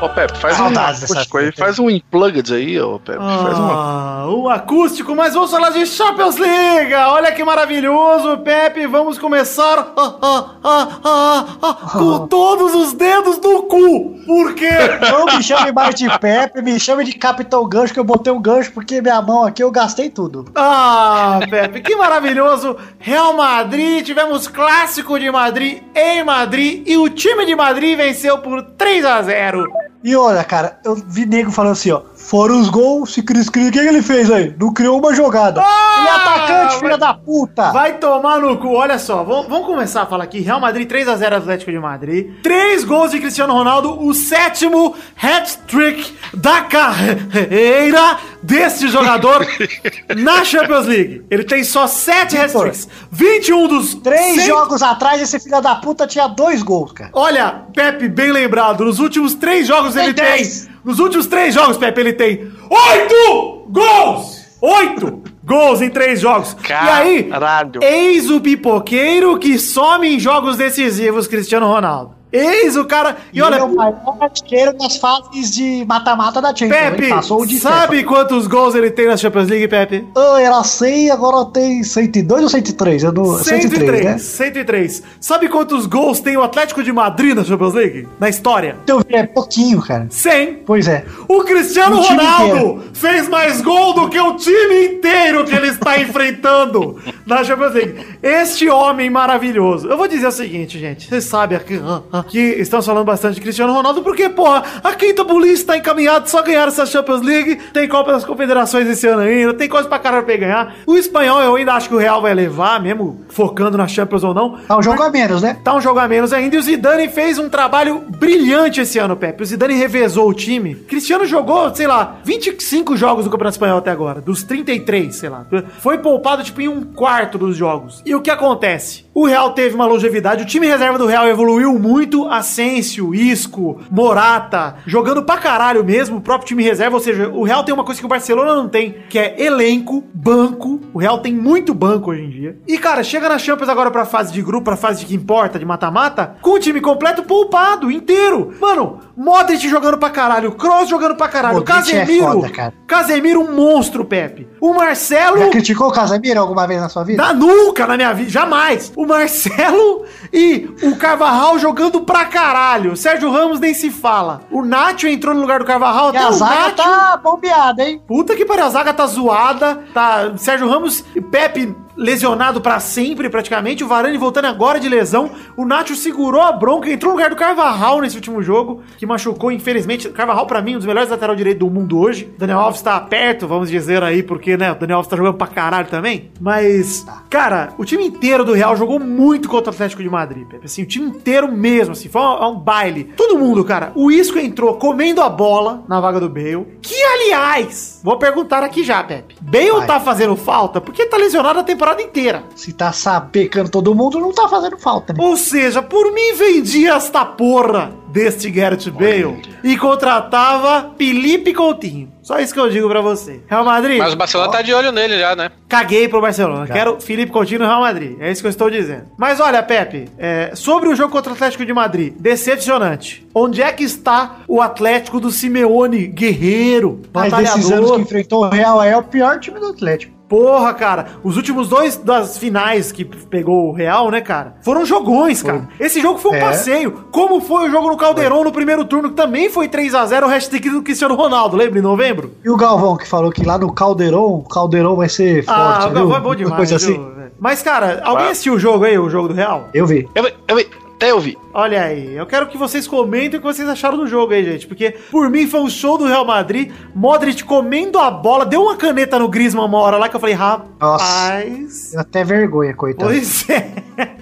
C: Ô Pepe, faz um
D: Saudades
C: acústico aí, faz um unplugged aí, ô Pepe. Faz uma.
E: Ah, um acústico, mas vamos falar de Champions League. Olha que maravilhoso, Pepe. Vamos começar ah, ah, ah, ah, ah, com todos os dedos do cu. Por quê?
D: Não me chame mais de Pepe, me chame de Capitão Gancho, que eu botei um gancho porque minha mão aqui eu gastei tudo.
E: Ah, Pepe, que maravilhoso. Real Madrid, tivemos clássico de Madrid em Madrid e o time de Madrid venceu por 3 a 0.
D: E olha, cara, eu vi nego falando assim, ó. Fora os gols, se Cris Cris, o que, que ele fez aí? Não criou uma jogada.
E: Ah,
D: ele é atacante,
E: vai-
D: filha da puta.
E: Vai tomar no cu, olha só, vamos, vamos começar a falar aqui. Real Madrid 3x0 Atlético de Madrid. Três gols de Cristiano Ronaldo, o sétimo hat-trick da carreira deste jogador na Champions League. Ele tem só sete hat-tricks. 21 dos
D: Três
E: 100
D: jogos atrás, esse filho da puta tinha dois gols, cara.
E: Olha, Pepe, bem lembrado, nos últimos três jogos
D: Tem
E: ele tem. Nos últimos três jogos, Pepe, ele tem oito gols! Oito gols em três jogos. E aí,
C: Caralho.
E: eis o pipoqueiro que some em jogos decisivos, Cristiano Ronaldo. Eis o cara. E
D: E ele é
E: olha,
D: o maior artilheiro nas fases de mata-mata da Champions.
E: Pepe,
D: Ele passou de
E: sabe quantos gols ele tem na Champions League, Pepe?
D: Ah, era 100, agora tem 102 ou 103? Eu não... 103,
E: 103,
D: né?
E: 103. Sabe quantos gols tem o Atlético de Madrid na Champions League? Na história?
D: Eu vi, é pouquinho, cara.
E: 100.
D: Pois é.
E: O Cristiano
D: O
E: Ronaldo fez mais gol do que o time inteiro que ele está enfrentando na Champions League. Este homem maravilhoso. Eu vou dizer o seguinte, gente. Vocês sabem aqui, que estamos falando bastante de Cristiano Ronaldo, porque, porra, a quinta polícia está encaminhada só ganhar essa Champions League. Tem Copa das Confederações esse ano ainda. Tem coisa pra caralho pra ele ganhar. O espanhol eu ainda acho que o Real vai levar, mesmo focando na Champions ou não.
D: Tá um jogo a menos, né?
E: Tá um jogo a menos ainda. E o Zidane fez um trabalho brilhante esse ano, Pepe. O Zidane revezou o time. Cristiano jogou, sei lá, 25 jogos do Campeonato Espanhol até agora. Dos 33, sei lá. Foi poupado, tipo, em um quarto dos jogos. E o que acontece? O Real teve uma longevidade. O time reserva do Real evoluiu muito. Asensio, Isco, Morata, jogando pra caralho mesmo. O próprio time reserva. Ou seja, o Real tem uma coisa que o Barcelona não tem, que é elenco, banco. O Real tem muito banco hoje em dia. E, cara, chega na Champions agora pra fase de grupo, pra fase de que importa, de mata-mata, com o time completo poupado, inteiro. Mano, Modric jogando pra caralho, Kroos jogando pra caralho,
D: Modric é
E: Casemiro.
D: foda, cara.
E: Casemiro, um monstro, Pepe. O Marcelo.
D: Já criticou o Casemiro alguma vez na sua vida?
E: Na, nunca na minha vida, jamais. O Marcelo e o Carvajal jogando pra caralho. Sérgio Ramos nem se fala. O Nacho entrou no lugar do Carvajal.
D: E
E: até
D: a
E: o
D: zaga
E: Nacho-
D: tá bombeada, hein?
E: Puta que pariu, a zaga tá zoada, tá Sérgio Ramos e Pepe lesionado pra sempre, praticamente, o Varane voltando agora de lesão, o Nacho segurou a bronca, entrou no lugar do Carvajal nesse último jogo, que machucou, infelizmente, Carvajal pra mim, um dos melhores lateral direito do mundo hoje, Daniel Alves tá perto, vamos dizer aí, porque, né, o Daniel Alves tá jogando pra caralho também, mas, cara, o time inteiro do Real jogou muito contra o Atlético de Madrid, Pepe, assim, o time inteiro mesmo, assim, foi um, um baile, todo mundo, cara, o Isco entrou comendo a bola na vaga do Bale, que, aliás, vou perguntar aqui já, Pepe, Bale
D: Vai.
E: tá fazendo falta? Porque tá lesionado a temporada inteira.
D: Se tá sapecando todo mundo, não tá fazendo falta, né?
E: Ou seja, por mim vendia esta porra deste Garrett Bale e contratava Felipe Coutinho. Só isso que eu digo pra você. Real Madrid,
F: Mas o Barcelona tá de olho nele já, né?
E: caguei pro Barcelona. Quero Felipe Coutinho no Real Madrid. É isso que eu estou dizendo. Mas olha, Pepe, é, sobre o jogo contra o Atlético de Madrid, decepcionante. Onde é que está o Atlético do Simeone, guerreiro,
D: Mas desses anos que
E: batalhador?
D: enfrentou o Real é o pior time do Atlético.
E: Porra, cara, os últimos dois das finais que pegou o Real, né, cara? Foram jogões, cara. Esse jogo foi um
D: É.
E: passeio. Como foi o jogo no Caldeirão no primeiro turno, que também foi 3 a 0 o hashtag do Cristiano Ronaldo, lembra, em novembro?
D: E o Galvão que falou que lá no Caldeirão, o Caldeirão vai ser forte,
E: ah, o
D: viu?
E: Galvão é bom demais,
D: Coisa
E: viu,
D: assim.
E: velho? Mas, cara, alguém
C: Ah.
E: assistiu o jogo aí, o jogo do Real?
D: Eu vi.
C: Eu, vi- eu, vi- até eu vi.
E: Olha aí, eu quero que vocês comentem o que vocês acharam do jogo aí, gente. Porque, por mim, foi um show do Real Madrid. Modric comendo a bola, deu uma caneta no Griezmann uma hora lá que eu falei, rapaz...
D: Deu até vergonha, coitado.
E: Pois é.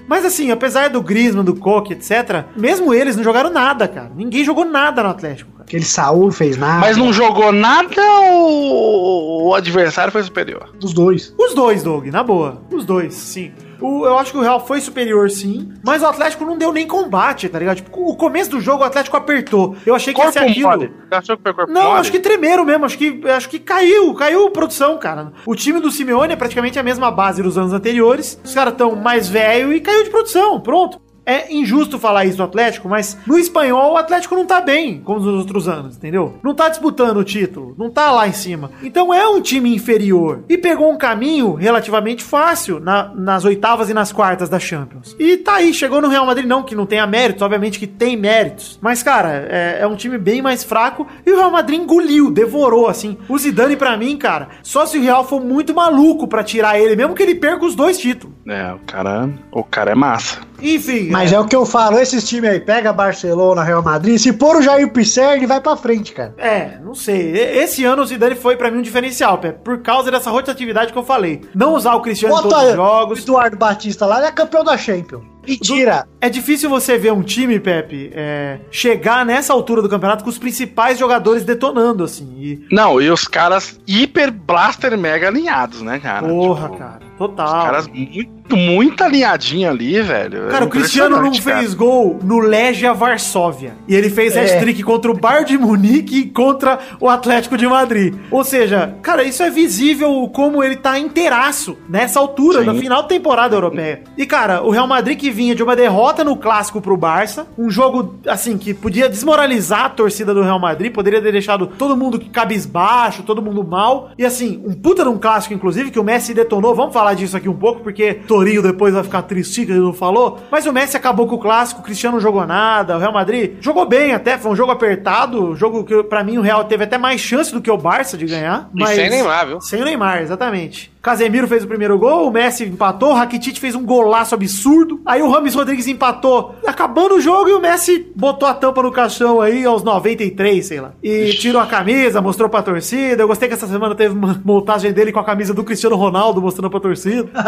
E: Mas assim, apesar do Griezmann, do Coque, etc., mesmo eles não jogaram nada, cara. Ninguém jogou nada no Atlético, cara.
D: Aquele Saúl fez nada.
C: Mas não jogou nada ou o adversário foi superior?
D: Dos dois.
E: Os dois, Doug, na boa. Os dois, sim. O- eu acho que o Real foi superior, sim. Mas o Atlético não deu nem combate, tá ligado? Tipo, o começo do jogo o Atlético apertou. Eu achei que ia ser aquilo.
C: mole. Achou que foi corpo
E: Não,
C: mole?
E: acho que tremeram mesmo, acho que, acho que caiu, caiu produção, cara. O time do Simeone é praticamente a mesma base dos anos anteriores. Os caras tão mais velho e caiu de produção, pronto. É injusto falar isso do Atlético, mas no espanhol o Atlético não tá bem, como nos outros anos, entendeu? Não tá disputando o título, não tá lá em cima. Então é um time inferior. E pegou um caminho relativamente fácil na- nas oitavas e nas quartas da Champions. E tá aí, chegou no Real Madrid, não que não tenha méritos, obviamente que tem méritos. Mas, cara, é, é um time bem mais fraco e o Real Madrid engoliu, devorou, assim. O Zidane, pra mim, cara, só se o Real for muito maluco pra tirar ele, mesmo que ele perca os dois títulos.
C: É, o cara, o cara é massa.
E: Enfim,
D: Mas é o que eu falo, esses times aí, pega Barcelona, Real Madrid, se pôr o Jair Pisserni, vai pra frente, cara.
E: É, não sei. Esse ano o Zidane foi pra mim um diferencial, Pé, por causa dessa rotatividade que eu falei. Não usar o Cristiano em
D: Bota
E: todos os
D: o
E: jogos.
D: Eduardo Batista lá, ele é campeão da Champions. Mentira.
E: É difícil você ver um time, Pepe, é, chegar nessa altura do campeonato com os principais jogadores detonando, assim. E,
C: Não, e os caras hiper blaster mega alinhados, né, cara?
E: porra,
C: Tipo,
E: cara,
C: Os
E: total.
C: caras muito, muito alinhadinho ali, velho.
E: Cara,
C: É
E: o Cristiano não
C: impressionante,
E: fez gol no Legia Varsóvia. E ele fez
D: É.
E: hat-trick contra o Bayern de Munique e contra o Atlético de Madrid. Ou seja, cara, isso é visível como ele tá inteiraço nessa altura,
C: Sim.
E: na final da temporada europeia. E, cara, o Real Madrid que vinha de uma derrota no clássico pro Barça, um jogo, assim, que podia desmoralizar a torcida do Real Madrid, poderia ter deixado todo mundo cabisbaixo, todo mundo mal. E, assim, um puta num clássico, inclusive, que o Messi detonou. Vamos falar disso aqui um pouco, porque Torinho depois vai ficar triste que ele não falou. Mas o Messi acabou com o clássico, o Cristiano não jogou nada, o Real Madrid jogou bem até, foi um jogo apertado, jogo que pra mim o Real teve até mais chance do que o Barça de ganhar.
F: E sem Neymar, viu?
E: Sem o Neymar, exatamente. Casemiro fez o primeiro gol, o Messi empatou, o Rakitic fez um golaço absurdo. Aí o Rames Rodrigues empatou, acabando o jogo e o Messi botou a tampa no caixão aí aos 93, sei lá. E tirou a camisa, mostrou pra torcida. Eu gostei que essa semana teve uma montagem dele com a camisa do Cristiano Ronaldo mostrando pra torcida.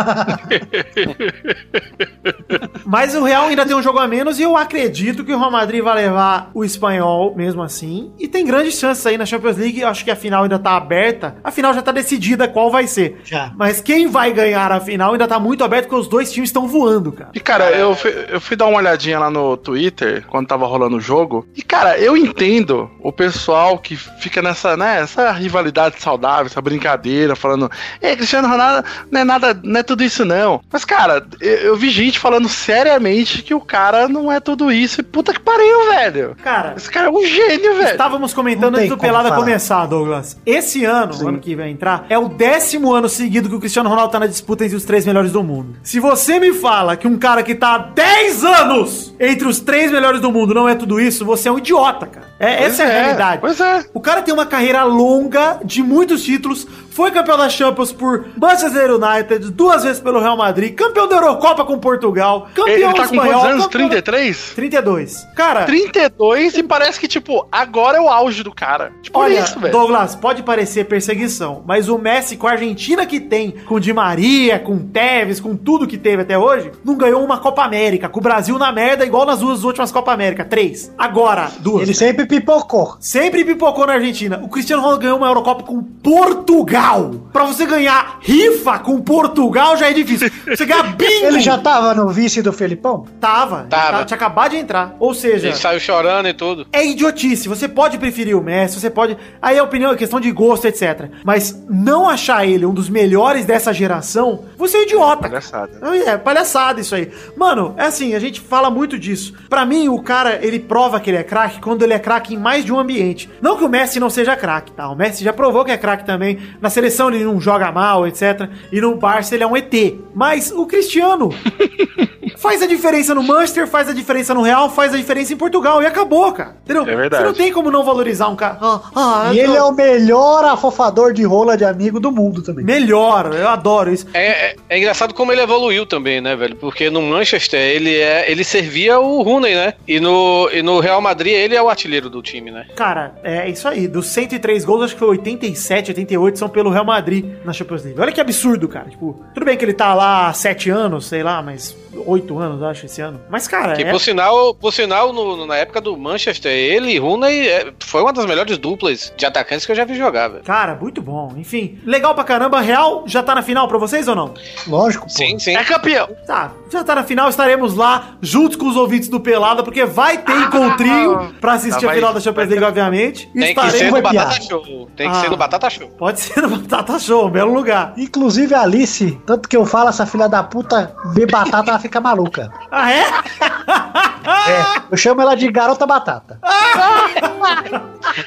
E: Mas o Real ainda tem um jogo a menos e eu acredito que o Real Madrid vai levar o espanhol mesmo assim. E tem grandes chances aí na Champions League. Eu acho que a final ainda tá aberta. A final já tá decidida qual vai ser.
D: Já.
E: Mas quem vai ganhar a final ainda tá muito aberto porque os dois times estão voando, cara.
C: E, cara, eu fui, eu fui dar uma olhadinha lá no Twitter, quando tava rolando o jogo. E, cara, eu entendo o pessoal que fica nessa, né, essa rivalidade saudável, essa brincadeira, falando, é, Cristiano Ronaldo não é nada, não é tudo isso não. Mas, cara, eu, eu vi gente falando seriamente que o cara não é tudo isso. E puta que pariu, velho.
E: Cara,
C: Esse cara é um gênio, velho.
E: Estávamos comentando antes do Pelada
D: falar.
E: começar, Douglas. Esse ano, o ano que vai entrar, é o décimo ano seguido que o Cristiano Ronaldo tá na disputa entre os três melhores do mundo. Se você me fala que um cara que tá há 10 anos entre os três melhores do mundo não é tudo isso, você é um idiota, cara. É,
C: Pois
E: essa é a realidade.
C: Pois é.
E: O cara tem uma carreira longa de muitos títulos, foi campeão da Champions por Manchester United, duas vezes pelo Real Madrid, campeão da Eurocopa com Portugal, campeão
C: Ele tá com
E: espanhol,
C: quantos anos?
E: campeão da-
C: 33?
E: 32. Cara,
C: 32 e parece que, tipo, agora é o auge do cara. Tipo,
E: Olha,
C: isso, velho.
E: Douglas, pode parecer perseguição, mas o Messi com a Argentina que tem, com Di Maria, com Tevez, com tudo que teve até hoje, não ganhou uma Copa América, com o Brasil na merda, igual nas duas últimas Copa América. Três. Agora, duas.
D: Ele sempre pipocou.
E: Sempre pipocou na Argentina. O Cristiano Ronaldo ganhou uma Eurocopa com Portugal. Pra você ganhar rifa com Portugal já é difícil. Você ganhar bingo.
D: Ele já tava no vice do Felipão?
E: tava.
F: Tava.
E: Tá- Tinha acabado de entrar. Ou seja,
F: Ele saiu chorando e tudo.
E: é idiotice. Você pode preferir o Messi, você pode. Aí a opinião é questão de gosto, etc. Mas não achar ele um dos melhores dessa geração, você é idiota.
C: Palhaçada.
E: É palhaçada isso aí. Mano, é assim, a gente fala muito disso. Pra mim, o cara, ele prova que ele é craque quando ele é craque em mais de um ambiente. Não que o Messi não seja craque, tá? O Messi já provou que é craque também. Na seleção ele não joga mal, etc. E no Barça ele é um ET. Mas o Cristiano faz a diferença no Manchester, faz a diferença no Real, faz a diferença em Portugal. E acabou, cara. Entendeu?
C: É verdade.
E: Você não tem como não valorizar um cara. Ah, ah,
D: E ele é o melhor afofador de rola de amigo do mundo também.
E: Melhor, eu adoro isso.
F: É, é- é engraçado como ele evoluiu também, né, velho? Porque no Manchester ele, é, ele servia o Rooney, né? E no, e no Real Madrid ele é o artilheiro do time, né?
E: Cara, é isso aí. Dos 103 gols, acho que foi 87, 88 são pelo Real Madrid na Champions League. Olha que absurdo, cara. Tipo, tudo bem que ele tá lá há 7 anos, sei lá, mas 8 anos, acho, esse ano. Mas, cara,
F: Que
E: é...
F: por sinal, por sinal no- no- na época do Manchester, ele e Rooney é, foi uma das melhores duplas de atacantes que eu já vi jogar, velho.
E: Cara, muito bom. Enfim, legal pra caramba. Real já tá na final pra vocês ou não?
D: Lógico, pô.
F: Sim, sim.
C: É campeão.
E: Tá, Já tá na final, estaremos lá juntos com os ouvintes do Pelada, porque vai ter encontrinho pra assistir
C: Ah,
E: a final da Champions League, obviamente. E
F: Tem que ser no Batata
D: piar.
F: Show. Tem que
E: Ah.
F: ser no Batata Show.
E: Pode ser no Batata Show, um belo lugar.
D: Inclusive a Alice, tanto que eu falo, essa filha da puta vê batata, ela fica maluca.
E: Ah, é?
D: É, eu chamo ela de garota batata.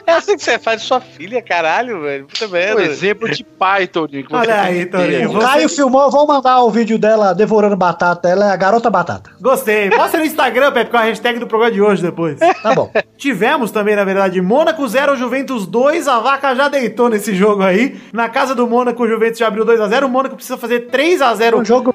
F: É assim que você faz de sua filha, caralho, velho. Puta
C: Um
F: merda.
C: exemplo de pai, Toninho.
E: Olha aí. Toninho.
D: O Caio filmou, vou mandar o vídeo dela devorando batata. Ela é a garota batata.
E: Gostei. Posta no Instagram, Pepe, com a hashtag do programa de hoje depois.
D: Tá bom.
E: Tivemos também, na verdade, Mônaco 0, Juventus 2. A vaca já deitou nesse jogo aí. Na casa do Mônaco, o Juventus já abriu 2x0. O Mônaco precisa fazer 3x0.
D: Um jogo.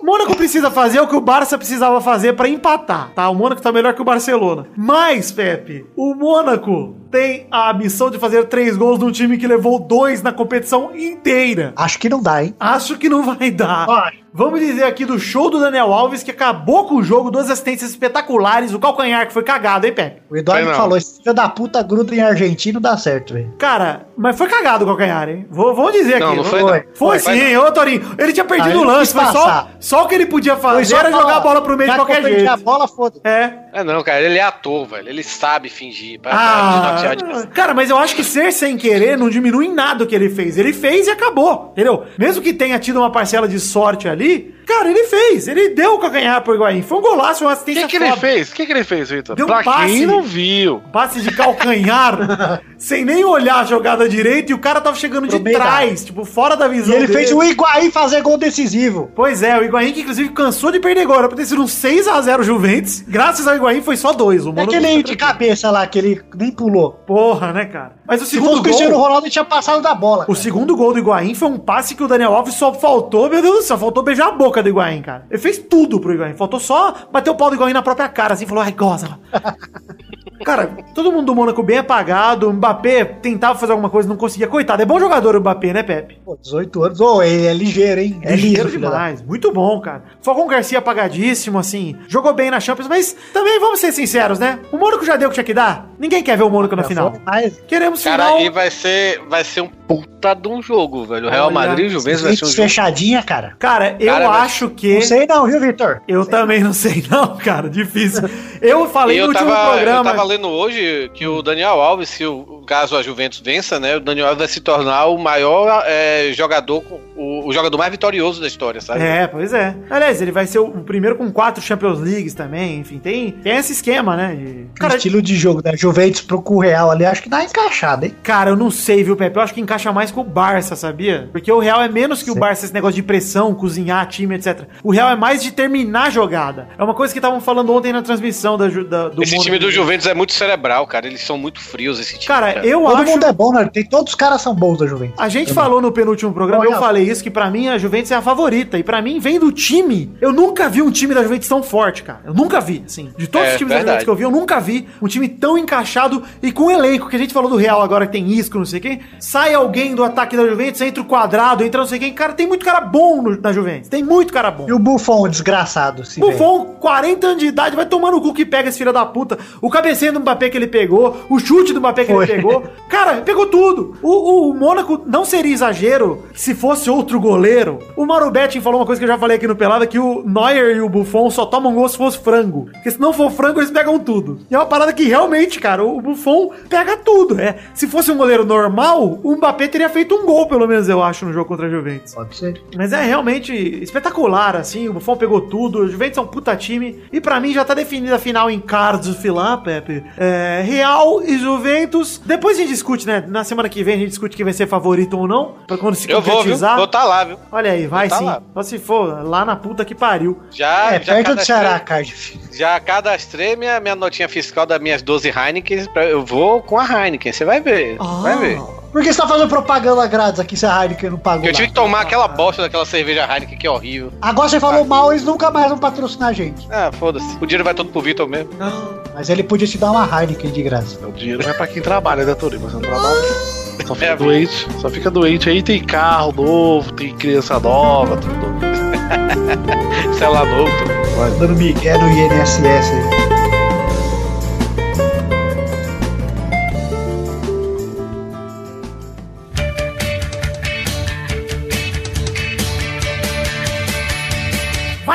E: O Mônaco precisa fazer o que o Barça precisava fazer pra empatar, tá? O Mônaco tá melhor que o Barcelona. Mas, Pepe, o Mônaco tem a missão de fazer três gols num time que levou dois na competição inteira.
D: Acho que não dá, hein?
E: Acho que não vai dar.
D: Vai.
E: Vamos dizer aqui do show do Daniel Alves que acabou com o jogo, duas assistências espetaculares, o calcanhar que foi cagado, hein, Pepe?
D: O Eduardo falou: esse filho da puta gruda em argentino dá certo, velho.
E: Cara, mas foi cagado o calcanhar, hein? Vou, vou dizer
F: Não,
E: aqui.
F: não foi,
D: Foi.
F: não.
E: Foi
F: Foi,
E: sim, ô Torinho. Ele tinha perdido
D: Ah,
E: o lance, foi só, só o que ele podia fazer era
D: falar,
E: jogar a bola pro meio de qualquer jeito.
D: a bola, foda
E: É.
F: É não, cara, ele é ator, velho. Ele sabe fingir. Pra, pra
E: Ah,
F: de pessoa.
E: cara, mas eu acho que ser sem querer não diminui em nada o que ele fez. Ele fez e acabou, entendeu? Mesmo que tenha tido uma parcela de sorte ali, Jadi cara, ele fez. Ele deu o calcanhar pro Higuaín. Foi um golaço, uma
C: O
E: assistência
C: que, que ele fez? O que, que ele fez, Vitor?
E: Deu um
C: Pra
E: passe.
C: quem não viu.
E: Passe de calcanhar, sem nem olhar a jogada direito, e o cara tava chegando de trás, tipo, fora da
D: E
E: visão
D: ele
E: dele.
D: fez o Higuaín fazer gol decisivo.
E: Pois é, o Higuaín que inclusive cansou de perder gol. Era pra ter sido um 6x0 Juventus. Graças ao Higuaín foi só dois. O
D: É aquele de cabeça lá, que ele nem pulou.
E: Porra, né, cara? Mas o
D: Se fosse
E: segundo
D: o Cristiano
E: gol...
D: Ronaldo, ele tinha passado da bola.
E: O
D: cara.
E: segundo gol do Higuaín foi um passe que o Daniel Alves só faltou, meu Deus do céu, faltou beijar a boca do Higuaín, cara. Ele fez tudo pro Higuaín, faltou só bater o pau do Higuaín na própria cara, assim, falou, ai, goza. cara, todo mundo do Mônaco bem apagado, o Mbappé tentava fazer alguma coisa, não conseguia. Coitado, é bom jogador o Mbappé, né, Pepe?
D: Pô, 18 anos. Ô, ele é ligeiro, hein? É
E: Ligeiro
D: da...
E: demais, muito bom, cara. Falcão Garcia apagadíssimo, assim, jogou bem na Champions, mas também vamos ser sinceros, né? O Mônaco já deu o que tinha que dar. Ninguém quer ver o Mônaco na final. Queremos
F: Cara,
E: final.
F: aí vai ser, vai ser um puta de um jogo, velho. O Real
E: Olha,
F: Madrid e o Juventus vai ser um jogo.
D: fechadinha, cara.
E: Cara, eu
F: Cara, mas-
E: acho que.
D: Não sei não, viu, Vitor?
E: Eu também não sei, não, cara. Difícil. Eu falei
F: E
E: no
F: eu
E: último
F: tava, eu
E: programa.
F: tava lendo hoje que o Daniel Alves, se o caso a Juventus vença, né? O Daniel Alves vai se tornar o maior é, jogador, o, o jogador mais vitorioso da história, sabe?
E: É, pois é. Aliás, ele vai ser o primeiro com quatro Champions Leagues também. Enfim, tem, tem esse esquema, né? de-
D: O
E: Cara,
D: estilo de jogo da Juventus pro Real ali, acho que dá encaixada, hein?
E: cara, eu não sei, viu, Pepe? Eu acho que encaixa mais com o Barça, sabia? Porque o Real é menos que o
D: Sei.
E: Barça, esse negócio de pressão, cozinhar time, etc. O Real é mais de terminar a jogada. É uma coisa que estavam falando ontem na transmissão da, da- do
F: esse time do Juventus é muito cerebral, cara. Eles são muito frios, esse time.
E: Cara, eu
D: Todo
E: acho.
D: mundo é bom, né? Tem, todos os caras são bons da Juventus.
E: A gente falou no penúltimo programa,
D: Olha.
E: eu falei isso, que pra mim a Juventus é a favorita. E pra mim, vem do time. Eu nunca vi um time da Juventus tão forte, cara. Eu nunca vi, assim. De todos
F: É,
E: os times da
F: verdade.
E: Juventus que eu vi, eu nunca vi um time tão encaixado e com elenco. Que a gente falou do Real agora, que tem isco, não sei quem. Sai alguém do ataque da Juventus, entra o quadrado, entra não sei quem. Cara, tem muito cara bom no- na Juventus. Tem muito cara bom.
D: E o Buffon, desgraçado. Se
E: Buffon, 40 anos de idade, vai tomar no cu que pega esse filho da puta. O do Mbappé que ele pegou, o chute do Mbappé que
D: Foi.
E: ele pegou. Cara, pegou tudo. O, o, o Mônaco não seria exagero se fosse outro goleiro. O Mauro Betting falou uma coisa que eu já falei aqui no Pelada, que o Neuer e o Buffon só tomam gol se fosse frango. Porque se não for frango, eles pegam tudo. E é uma parada que realmente, cara, o Buffon pega tudo. É. Se fosse um goleiro normal, o Mbappé teria feito um gol, pelo menos, eu acho, no jogo contra a Juventus.
D: Pode ser.
E: Mas é realmente espetacular, assim. O Buffon pegou tudo. O Juventus é um puta time. E pra mim já tá definida a final em Cards Filan, Pepe. É, Real e Juventus. Depois a gente discute, né? Na semana que vem a gente discute quem vai ser favorito ou não. Pra quando se
F: Eu vou, viu?
E: concretizar.
F: Vou estar lá, viu?
E: Olha aí, vai
F: Vou tá
E: sim.
F: lá.
E: Só se for lá na puta que pariu.
F: Já,
D: é,
F: já
D: perto do Ceará, Cardiff.
F: Já cadastrei minha, minha notinha fiscal das minhas 12 Heineken. Eu vou com a Heineken, você vai ver.
E: Ah.
F: Vai ver.
D: Por que você tá fazendo propaganda grátis aqui se a Heineken não pagou?
F: Eu tive
D: lá?
F: que tomar aquela bosta daquela cerveja Heineken que é horrível.
D: Agora você falou mal, eles nunca mais vão patrocinar a gente.
F: Ah, foda-se. O dinheiro vai todo pro Vitor mesmo.
D: Mas ele podia te dar uma Heineken de graça.
C: O dinheiro vai pra quem trabalha, né, Torinho? Você não trabalha. Só fica
F: É,
C: doente. Só fica doente. Aí tem carro novo, tem criança nova, tudo.
F: Celular novo. tudo.
D: Dando migué no INSS aí.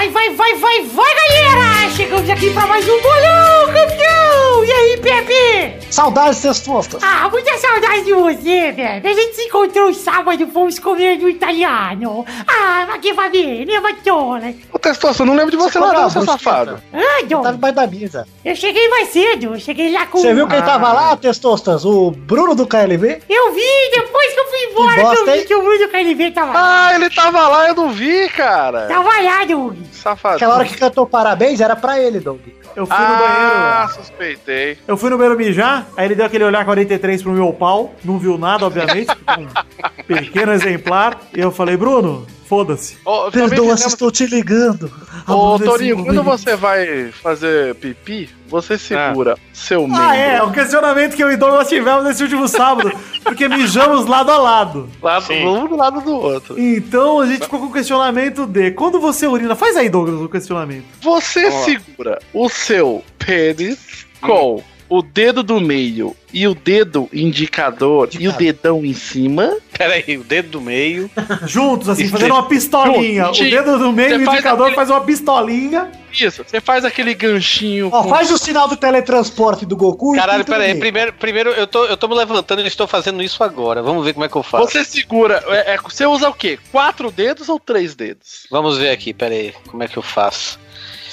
E: Vai
H: Vai, vai, vai, vai, galera! Chegamos aqui pra mais um bolão, campeão! E aí, Pepe?
D: Saudades testotas.
H: Ah, muita saudade de você, velho. A gente se encontrou sábado, fomos comer no italiano. Ah, ma que va bene, Matola.
C: Ô, Testosta, eu não lembro de você lá não, seu safado.
H: Ah, Dom,
D: debaixo da mesa.
H: eu cheguei mais cedo, eu cheguei lá com...
D: Você viu quem tava lá, Testostas? O Bruno do KLB?
H: Eu vi, depois que eu fui embora,
D: Que
H: que,
D: bosta,
H: eu vi que o Bruno KLV tava lá.
C: Ah, ele tava lá, eu não vi, cara.
H: Tava lá, Doug.
C: Safado.
D: Aquela hora que cantou parabéns era pra ele, Doug.
E: Eu fui no
C: Ah,
E: banheiro.
C: suspeitei.
E: Eu fui no banheiro mijar, aí ele deu aquele olhar 43 pro meu pau, não viu nada, obviamente, um pequeno exemplar, e eu falei, Bruno, foda-se.
C: Também
D: Perdoa se estou te ligando.
C: Ô,
E: Abusa
C: Torinho, quando você vai fazer pipi, você segura seu membro.
E: Ah, é, o questionamento que eu e Douglas tivemos nesse último sábado, porque mijamos lado a lado.
C: Lado, um do lado do outro.
E: Então a gente ficou com o questionamento de quando você urina. Faz aí, Douglas, o questionamento.
C: Você segura o seu pênis com o dedo do meio e o dedo indicador e o dedão em cima.
F: Pera aí, o dedo do meio.
E: Juntos, assim, fazendo uma pistolinha. O dedo do meio e o indicador
C: aquele-
E: faz uma pistolinha.
C: Isso, você faz aquele ganchinho.
D: Ó,
C: com-
D: faz o sinal do teletransporte do Goku. e
F: Caralho, pera aí. Primeiro, primeiro eu, tô, eu tô me levantando e estou fazendo isso agora. Vamos ver como é que eu faço.
C: Você segura. é, é, você usa o quê? Quatro dedos ou três dedos?
F: Vamos ver aqui, pera aí. Como é que eu faço?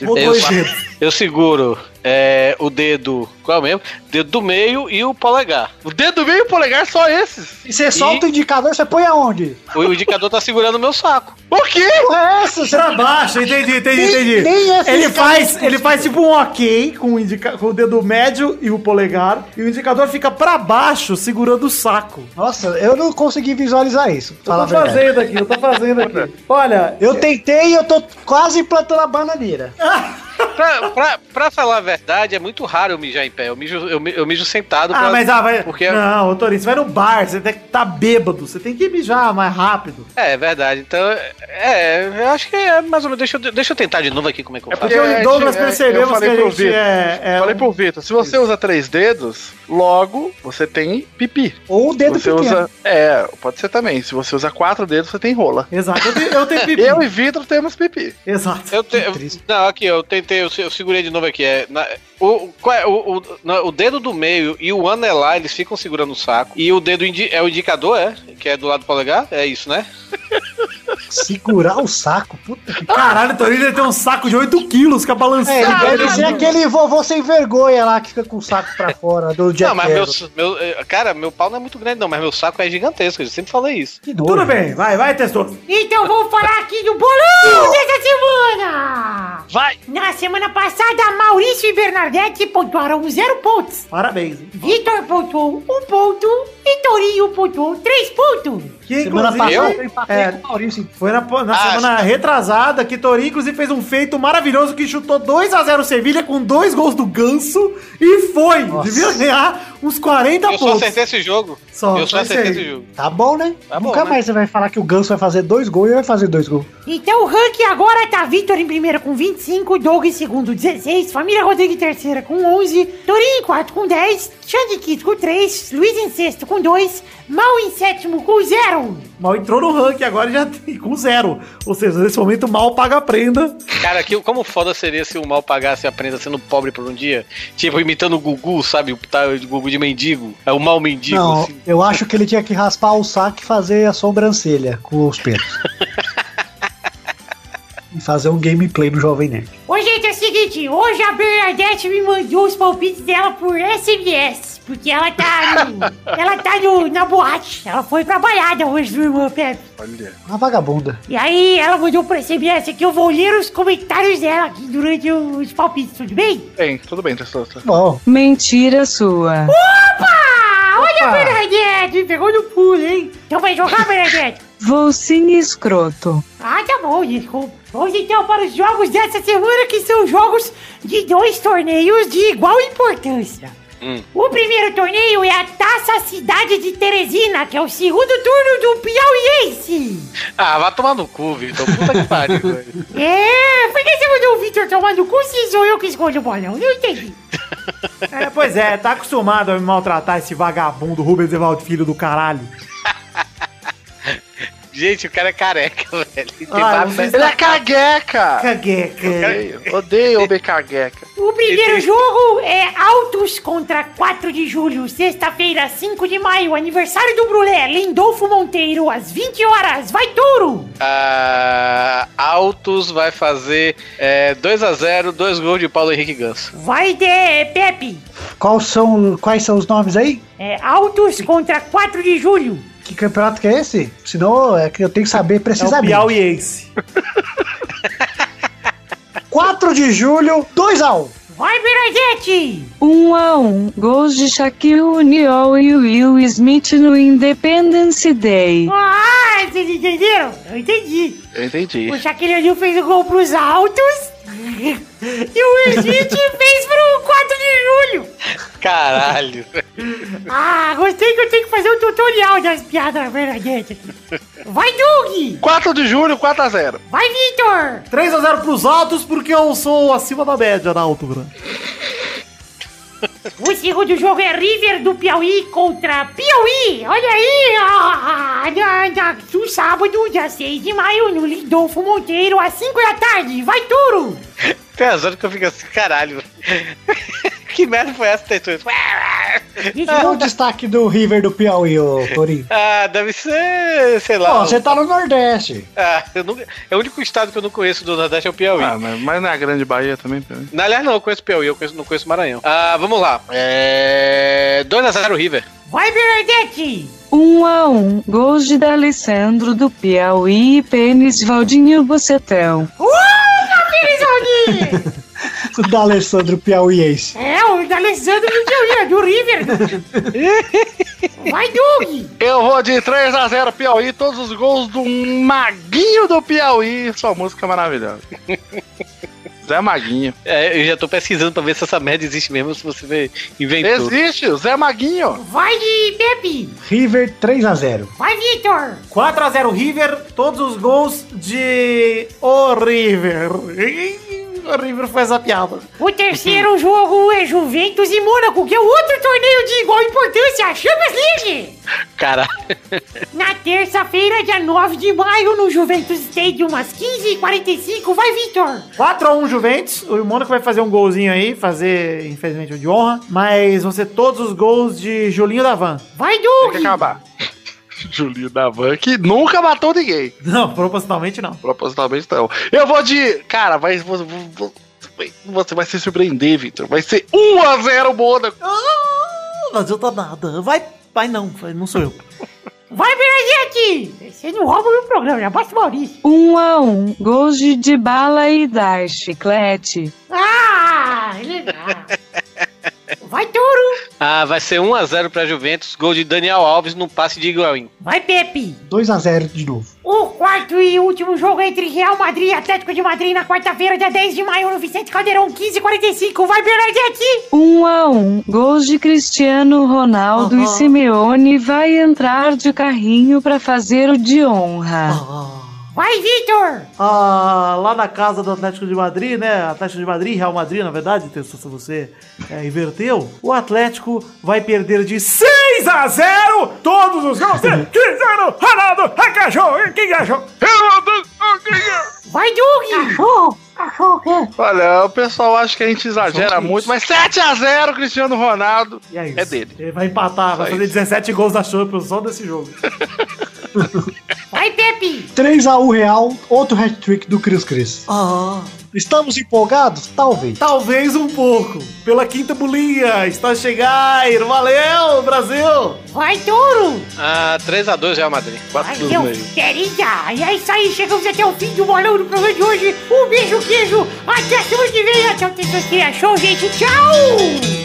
E: Ou
F: Eu,
E: dois dedos.
F: Eu seguro é, o dedo. Qual é o mesmo? Dedo do meio e o polegar.
C: O dedo do meio e o polegar só esses.
D: E você solta o indicador, você põe aonde?
F: O indicador tá segurando o meu saco.
C: O quê?
D: É essa? Você...
E: Pra baixo, entendi, entendi,
D: Nem-
E: entendi.
D: nem esse
E: ele,
D: indicador
E: faz,
D: é
E: ele faz tipo um ok com o, indica- com o dedo médio e o polegar, e o indicador fica pra baixo, segurando o saco.
D: Nossa, eu não consegui visualizar isso.
E: Eu tô fazendo aqui, eu tô fazendo aqui. Olha,
D: Eu tentei e eu tô quase plantando a bananeira.
F: Pra, pra, pra falar a verdade, é muito raro eu mijar em pé. Eu mijo, eu, eu mijo sentado.
E: Ah,
F: pra-
E: mas ah, vai.
F: Porque
E: Não, ô Torinho, você vai no bar, você tem que estar bêbado, você tem que mijar mais rápido.
F: É, é verdade. Então, é, eu acho que é mais ou menos. Deixa eu, deixa eu tentar de novo aqui como é que eu
C: É
F: faço.
E: Porque eu e
C: É,
E: Douglas
C: é,
E: percebemos
C: eu falei
E: que a
C: pro
E: gente
C: Vitor.
E: é. é
C: Falei
E: um-
C: pro Vitor, se você usa três dedos, logo você tem pipi.
D: Ou o dedo
C: você
D: pequeno.
C: usa. É, pode ser também. Se você usa quatro dedos, você tem rola.
E: Exato, eu tenho, eu tenho pipi.
C: Eu e Vitor temos pipi.
E: Exato.
F: Eu te- eu-
D: triste.
F: não, aqui, eu tentei, eu, eu segurei de novo aqui. É, na- o, é, o, o, na- o dedo do meio e o anelar, eles ficam segurando o saco. E o dedo é o indicador, é? Que é do lado do polegar? É isso, né?
D: Segurar o saco. Puta que
E: Caralho, o Torinho ele tem um saco de 8 quilos que é
D: É,
E: balançado.
D: ele deve ser aquele vovô sem vergonha lá que fica com o saco pra fora do dia
F: não, mas meu, meu. eh, Cara, meu pau não é muito grande, não, mas meu saco é gigantesco. Eu sempre falei isso.
E: Tudo bem, vai, vai, testou.
H: Então vamos falar aqui do bolão dessa semana!
F: Vai!
H: Na semana passada, Maurício e Bernadette pontuaram zero pontos.
E: Parabéns.
H: Vitor pontuou um ponto e Torinho pontuou três pontos.
E: Que
D: Semana passada eu empatei
E: é,
D: com o Maurício.
E: Foi na, na
F: Ah,
E: semana retrasada que Torinho inclusive fez um feito maravilhoso que chutou 2 a 0 Sevilha com dois gols do Ganso e foi.
D: Nossa.
E: Devia ganhar uns 40
F: Eu só
E: pontos.
F: acertei esse jogo.
E: Só,
F: eu só acertei esse jogo.
D: Tá bom, né?
F: Tá bom,
D: Nunca
F: né?
D: mais você vai falar que o Ganso vai fazer dois gols e vai fazer dois gols.
H: Então o ranking agora tá Vitor em primeiro com 25, Doug em segundo 16, Família Rodrigo em terceira com 11, Torinho em quarto com 10, Xande Kito com 3, Luiz em sexto com 2, Mal em sétimo com 0.
E: Mal entrou no ranking agora e já tem com zero. Ou seja, nesse momento mal paga a prenda.
F: Cara, que, como foda seria se o mal pagasse a prenda sendo pobre por um dia? Tipo, imitando o Gugu, sabe? O tá, o Gugu de mendigo. É o mal mendigo,
D: Não,
F: assim.
D: Eu acho que ele tinha que raspar o saco e fazer a sobrancelha com os pelos. e fazer um gameplay do Jovem Nerd.
H: Ô, gente, é o seguinte, hoje a Bernadette me mandou os palpites dela por SMS, porque ela tá no, ela tá no, na boate, ela foi pra balada hoje, do irmão Pepe.
C: Olha.
D: Uma vagabunda.
H: E aí ela mandou por SMS aqui, eu vou ler os comentários dela aqui durante os palpites, tudo bem?
C: Bem, tudo bem, Testosta.
D: Bom,
J: Mentira sua.
H: Opa! Olha a Bernadette, pegou no pulo, hein? Então vai jogar, Bernadette?
J: Vou sim, escroto.
H: Ah, tá bom, desculpa. Vamos então para os jogos dessa semana, que são jogos de dois torneios de igual importância.
F: Hum.
H: O primeiro torneio é a Taça Cidade de Teresina, que é o segundo turno do Piauiense.
F: Ah, vai tomar no cu, Vitor. Puta que pariu, velho.
H: É, por que você mandou o Victor tomar no cu se sou eu que escolho o bolão? Não entendi.
E: É, pois é, tá acostumado a me maltratar esse vagabundo Rubens Evaldo Filho do caralho.
F: Gente, o cara é careca, velho. Tem
E: Ah, vocês-
C: Ele é cagueca!
E: Cagueca.
C: Odeio, Odeio o cagueca.
H: O primeiro jogo é Autos contra 4 de julho, sexta-feira, 5 de maio, aniversário do Brulé, Lindolfo Monteiro, às 20 horas. Vai, touro!
F: Ah, Autos vai fazer é, 2x0, dois gols de Paulo Henrique Ganso.
H: Vai, de Pepe!
D: Quais são, quais são os nomes aí?
H: É Autos contra 4 de julho.
D: Que campeonato que é esse? Senão é que eu tenho que saber
E: É o
D: precisamente.
E: Piauiense.
D: 4 de julho, 2x1.
H: Vai, Berazete!
J: 1 a 1 Gols de Shaquille O'Neal e Will Smith no Independence Day.
H: Ah, vocês entenderam? Eu entendi.
C: Eu entendi.
H: O Shaquille O'Neal fez o gol pros Autos e o Smith fez pro 4 de julho.
F: Caralho.
H: Ah, gostei que eu tenho que fazer um tutorial das piadas verdadeiras aqui. Vai, Doug!
C: 4 de julho, 4x0.
H: Vai, Victor!
E: 3x0 pros altos, porque eu sou acima da média na altura.
H: O segundo jogo é River do Piauí contra Piauí. Olha aí, ah, na, na, no sábado, dia 6 de maio, no Lindolfo Monteiro, às 5 da tarde. Vai, Turo!
F: Tem as horas que eu fico assim, caralho. que merda foi essa, Tetu?
D: Qual o destaque do River do Piauí, ô Torinho?
F: Ah, deve ser, sei lá.
D: Ó, você tá no Nordeste.
F: Ah, eu nunca, é o único estado que eu não conheço do Nordeste é o Piauí.
C: Ah, mas, mas na Grande Bahia também. também.
F: Na, aliás, não, eu conheço Piauí, eu conheço, não conheço Maranhão. Ah, vamos lá. É. 2x0 River.
H: Vai, Bernadette!
J: 1 a 1 Gols de D'Alessandro do Piauí e Pênis Valdinho Bocetão.
H: Uh, Pirizoni!
D: O da Alessandro Piauiense.
H: é, o da Alessandro do Piauí, do River. Vai, Doug!
C: Eu vou de 3x0 Piauí, todos os gols do Maguinho do Piauí. Sua música é maravilhosa. Zé Maguinho.
F: É, eu já tô pesquisando pra ver se essa merda existe mesmo, se você vê, inventou.
C: Existe, o Zé Maguinho.
H: Vai de Pepe!
D: River 3x0.
H: Vai, Victor!
E: 4x0 River, todos os gols de O River. O River faz a piada.
H: O terceiro jogo é Juventus e Mônaco, que é o outro torneio de igual importância, a Champions League!
F: Caralho.
H: Na terça-feira, dia 9 de maio, no Juventus Stadium, às 15h45, vai, Victor!
E: 4x1 Juventus, o Mônaco vai fazer um golzinho aí, fazer, infelizmente, o de honra, mas vão ser todos os gols de Julinho da Van.
H: Vai,
C: Tem
H: Doug!
C: que acabar. Julinho da Van, que nunca matou ninguém.
E: Não, propositalmente não.
C: Propositalmente não. Eu vou de. Cara, vai. Você, você vai se surpreender, Victor. Vai ser 1x0 Mônaco.
E: Ah, não adianta nada. Vai, vai não, não sou eu.
H: Vai, Bernadette! Você não rouba o meu programa, já basta o Maurício.
J: 1 a 1 Gols de Dybala e Dar Chiclete.
H: Ah, legal. Vai, Touro!
F: Ah, vai ser 1x0 pra Juventus, gol de Daniel Alves no passe de Higuaín.
H: Vai, Pepe!
D: 2x0 de novo.
H: O quarto e último jogo entre Real Madrid e Atlético de Madrid na quarta-feira, dia 10 de maio, no Vicente Caldeirão, 15h45. Vai, Bernadette!
J: 1 a 1 Gols de Cristiano Ronaldo e Simeone vai entrar de carrinho pra fazer o de honra.
H: Vai, Vitor!
E: Ah, lá na casa do Atlético de Madrid, né? Atlético de Madrid, Real Madrid, na verdade, se você é, inverteu, o Atlético vai perder de 6 a 0 todos os gols de Cristiano Ronaldo. Agachou, quem achou?
H: Vai, Doug! Cachorro! Cachorro,
C: Olha, o pessoal acha que a gente exagera muito, mas 7x0 Cristiano Ronaldo
E: E é isso.
C: é dele.
E: Ele vai empatar, vai
C: Só
E: fazer
C: isso.
E: 17 gols da Champions só desse jogo.
H: Vai, Pepe!
D: 3x1 Real, outro hat-trick do Cris Cris.
E: Ah,
D: Estamos empolgados? Talvez.
E: talvez um pouco. Pela quinta bolinha, está a chegar. Valeu, Brasil!
H: Vai, Touro!
F: Ah, 3x2 Real Madrid.
C: 4
H: Vai,
C: do
H: meu
C: meio.
H: querida! E é isso aí, chegamos até o fim do bolão do programa de hoje. Um beijo, queijo! Até semana que vem! Até o Terça-feira Show, gente! Tchau!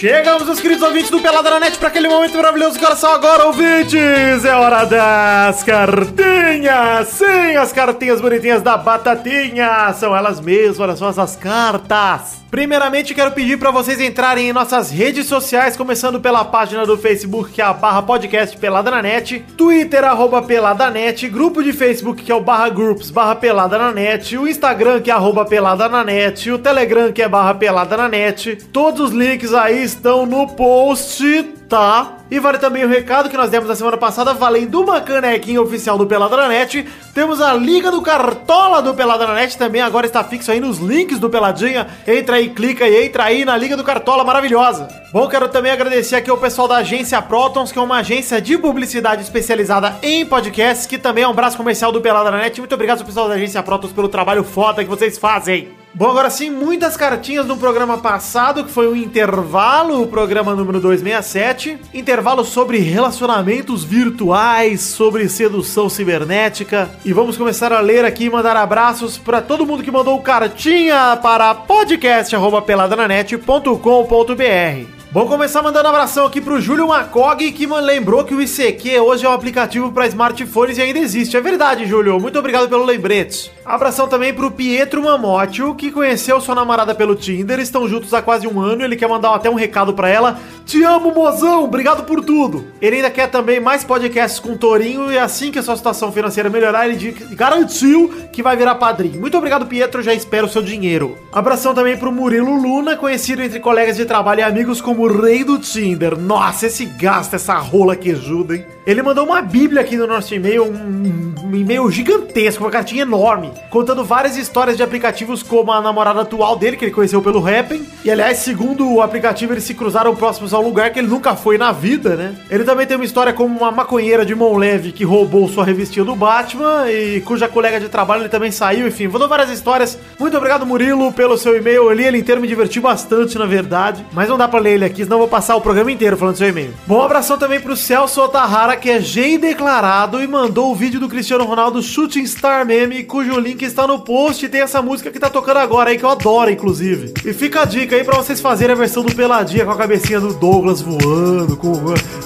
E: Chegamos, meus queridos ouvintes do Peladranet, para aquele momento maravilhoso que só agora, ouvintes! É hora das cartinhas! Sim, as cartinhas bonitinhas da Batatinha! São elas mesmas, olha só essas cartas! Primeiramente, quero pedir para vocês entrarem em nossas redes sociais, começando pela página do Facebook, que é a barra podcast Pelada na Net, Twitter, arroba Pelada Net, grupo de Facebook, que é o barra groups, barra Pelada na Net, o Instagram, que é arroba Pelada na Net, o Telegram, que é barra Pelada na Net. Todos os links aí estão no post, tá? E vale também o recado que nós demos na semana passada, valendo uma canequinha oficial do Pelada na Net. Temos a Liga do Cartola do Pelada na Net, também agora está fixo aí nos links do Peladinha. Entra aí, clica e entra aí na Liga do Cartola maravilhosa. Bom, quero também agradecer aqui ao pessoal da agência Protons, que é uma agência de publicidade especializada em podcasts, que também é um braço comercial do Pelada na Net. Muito obrigado ao pessoal da agência Protons pelo trabalho foda que vocês fazem. Bom, agora sim, muitas cartinhas no programa passado, que foi o intervalo, o programa número 267. Intervalo sobre relacionamentos virtuais, sobre sedução cibernética. E vamos começar a ler aqui e mandar abraços para todo mundo que mandou cartinha para podcast.peladananet.com.br. Vou começar mandando um abração aqui pro Júlio Macog, que lembrou que o ICQ hoje é um aplicativo para smartphones e ainda existe. É verdade, Júlio. Muito obrigado pelo lembrete. Abração também pro Pietro Mamotio, que conheceu sua namorada pelo Tinder, estão juntos há quase um ano ele quer mandar até um recado para ela. Te amo, mozão! Obrigado por tudo! Ele ainda quer também mais podcasts com o Torinho e assim que a sua situação financeira melhorar, ele garantiu que vai virar padrinho. Muito obrigado, Pietro, já espero o seu dinheiro. Abração também pro Murilo Luna, conhecido entre colegas de trabalho e amigos como o rei do Tinder. Nossa, esse gasta, essa rola quejuda, hein? Ele mandou uma bíblia aqui no nosso e-mail, um, um e-mail gigantesco, uma cartinha enorme, contando várias histórias de aplicativos como a namorada atual dele, que ele conheceu pelo Happn. E aliás, segundo o aplicativo, eles se cruzaram próximos ao lugar que ele nunca foi na vida, né? Ele também tem uma história como uma maconheira de mão leve que roubou sua revistinha do Batman e cuja colega de trabalho ele também saiu, enfim, mandou várias histórias. Muito obrigado, Murilo, pelo seu e-mail. Eu li ele inteiro, me diverti bastante, na verdade. Mas não dá pra ler ele aqui, senão eu vou passar o programa inteiro falando seu e-mail. Bom, abração também pro Celso Otahara, que é G declarado e mandou o vídeo do Cristiano Ronaldo Shooting Star Meme, cujo link está no post e tem essa música que tá tocando agora aí, que eu adoro, inclusive. E fica a dica aí pra vocês fazerem a versão do Peladinha com a cabecinha do Douglas voando, com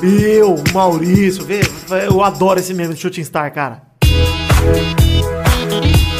E: e eu, o Maurício, eu adoro esse meme do Shooting Star, cara.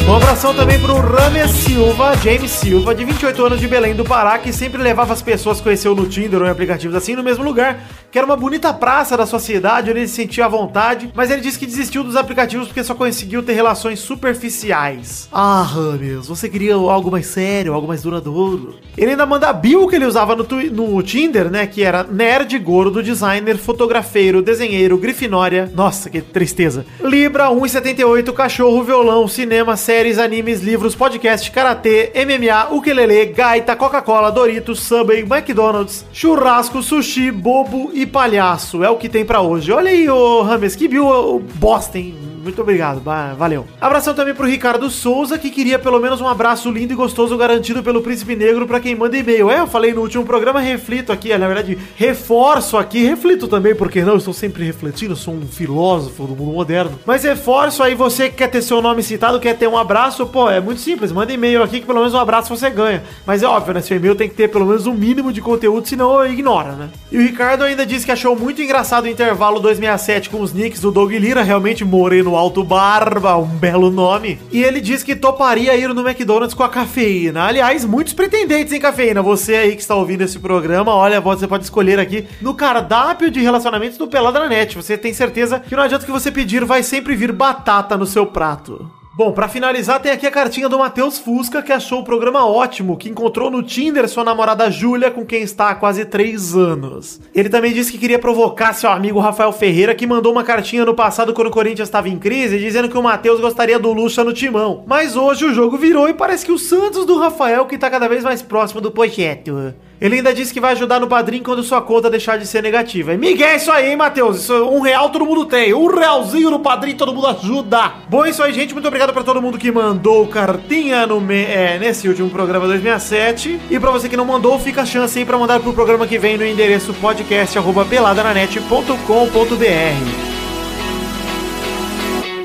E: Um abração também pro Rames Silva, James Silva, de 28 anos de Belém do Pará, que sempre levava as pessoas que conheceu no Tinder ou em aplicativos assim no mesmo lugar, que era uma bonita praça da sua cidade, onde ele se sentia à vontade, mas ele disse que desistiu dos aplicativos porque só conseguiu ter relações superficiais. Ah, Rames, você queria algo mais sério, algo mais duradouro. Ele ainda manda a bio que ele usava no, no Tinder, né, que era nerd, gordo, designer, fotografeiro, desenheiro, grifinória, nossa, que tristeza, Libra, 1,78, cachorro, violão, cinema, séries, animes, livros, podcast, karatê, MMA, ukulele, gaita, Coca-Cola, Doritos, Subway, McDonald's, churrasco, sushi, bobo e palhaço. É o que tem pra hoje. Olha aí, ô Rames, que viu o bosta, hein? Muito obrigado, valeu. Abração também pro Ricardo Souza, que queria pelo menos um abraço lindo e gostoso garantido pelo Príncipe Negro para quem manda e-mail. É, eu falei no último programa, reflito aqui, na verdade, reforço aqui, reflito também, porque não, estou sempre refletindo, sou um filósofo do mundo moderno. Mas reforço aí, você que quer ter seu nome citado, quer ter um abraço, pô, é muito simples, manda e-mail aqui que pelo menos um abraço você ganha. Mas é óbvio, né, seu e-mail tem que ter pelo menos um mínimo de conteúdo, senão ignora, né? E o Ricardo ainda disse que achou muito engraçado o intervalo 267 com os nicks do Doug Lira, realmente moreno Alto Barba, um belo nome. E ele diz que toparia ir no McDonald's com a cafeína. Aliás, muitos pretendentes em cafeína. Você aí que está ouvindo esse programa, olha, você pode escolher aqui no cardápio de relacionamentos do Pelada na Net. Você tem certeza que não adianta que você pedir, vai sempre vir batata no seu prato. Bom, para finalizar, tem aqui a cartinha do Matheus Fusca, que achou o programa ótimo, que encontrou no Tinder sua namorada Júlia, com quem está há quase três anos. Ele também disse que queria provocar seu amigo Rafael Ferreira, que mandou uma cartinha no passado quando o Corinthians estava em crise, dizendo que o Matheus gostaria do Lucha no timão. Mas hoje o jogo virou e parece que o Santos do Rafael que tá cada vez mais próximo do projeto. Ele ainda disse que vai ajudar no padrinho quando sua conta deixar de ser negativa. E Miguel, é isso aí, hein, Matheus? Isso, um real todo mundo tem. Um realzinho no padrinho todo mundo ajuda. Bom, é isso aí, gente. Muito obrigado pra todo mundo que mandou cartinha no me é, nesse último programa 2067. E pra você que não mandou, fica a chance aí pra mandar pro programa que vem no endereço podcast.peladananet.com.br.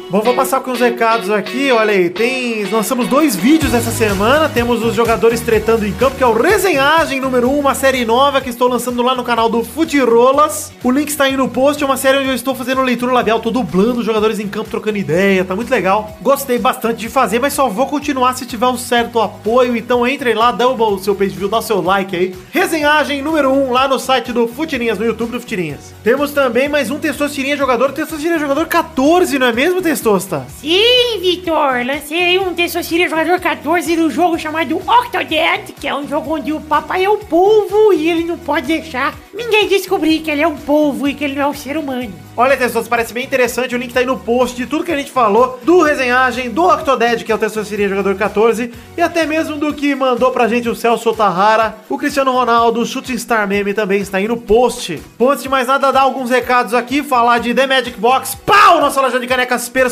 E: Bom, vou passar com os recados aqui. Olha aí, tem. Lançamos dois vídeos essa semana. Temos os jogadores tretando em campo, que é o Resenhagem número 1, uma série nova que estou lançando lá no canal do Futirolas. O link está aí no post. É uma série onde eu estou fazendo leitura labial, tô dublando os jogadores em campo, trocando ideia. Tá muito legal. Gostei bastante de fazer, mas só vou continuar se tiver um certo apoio. Então entre lá, dá o seu page view, dá o seu like aí. Resenhagem número 1 lá no site do Futirinhas, no YouTube do Futirinhas. Temos também mais um Testosterinha jogador, Testosterinha jogador 14, não é mesmo, Testosta?
H: Sim, Vitor, lancei um Testosterona Jogador 14 no jogo chamado Octodad, que é um jogo onde o papai é um polvo e ele não pode deixar ninguém descobrir que ele é um polvo e que ele não é um ser humano.
E: Olha, Testos, parece bem interessante. O link tá aí no post de tudo que a gente falou, do resenhagem, do Octodad, que é o Testosteria Jogador 14, e até mesmo do que mandou pra gente o Celso Otahara, o Cristiano Ronaldo, o Shooting Star Meme também está aí no post. Bom, antes de mais nada, dar alguns recados aqui, falar de The Magic Box, pau! Nossa loja de canecas personalizadas,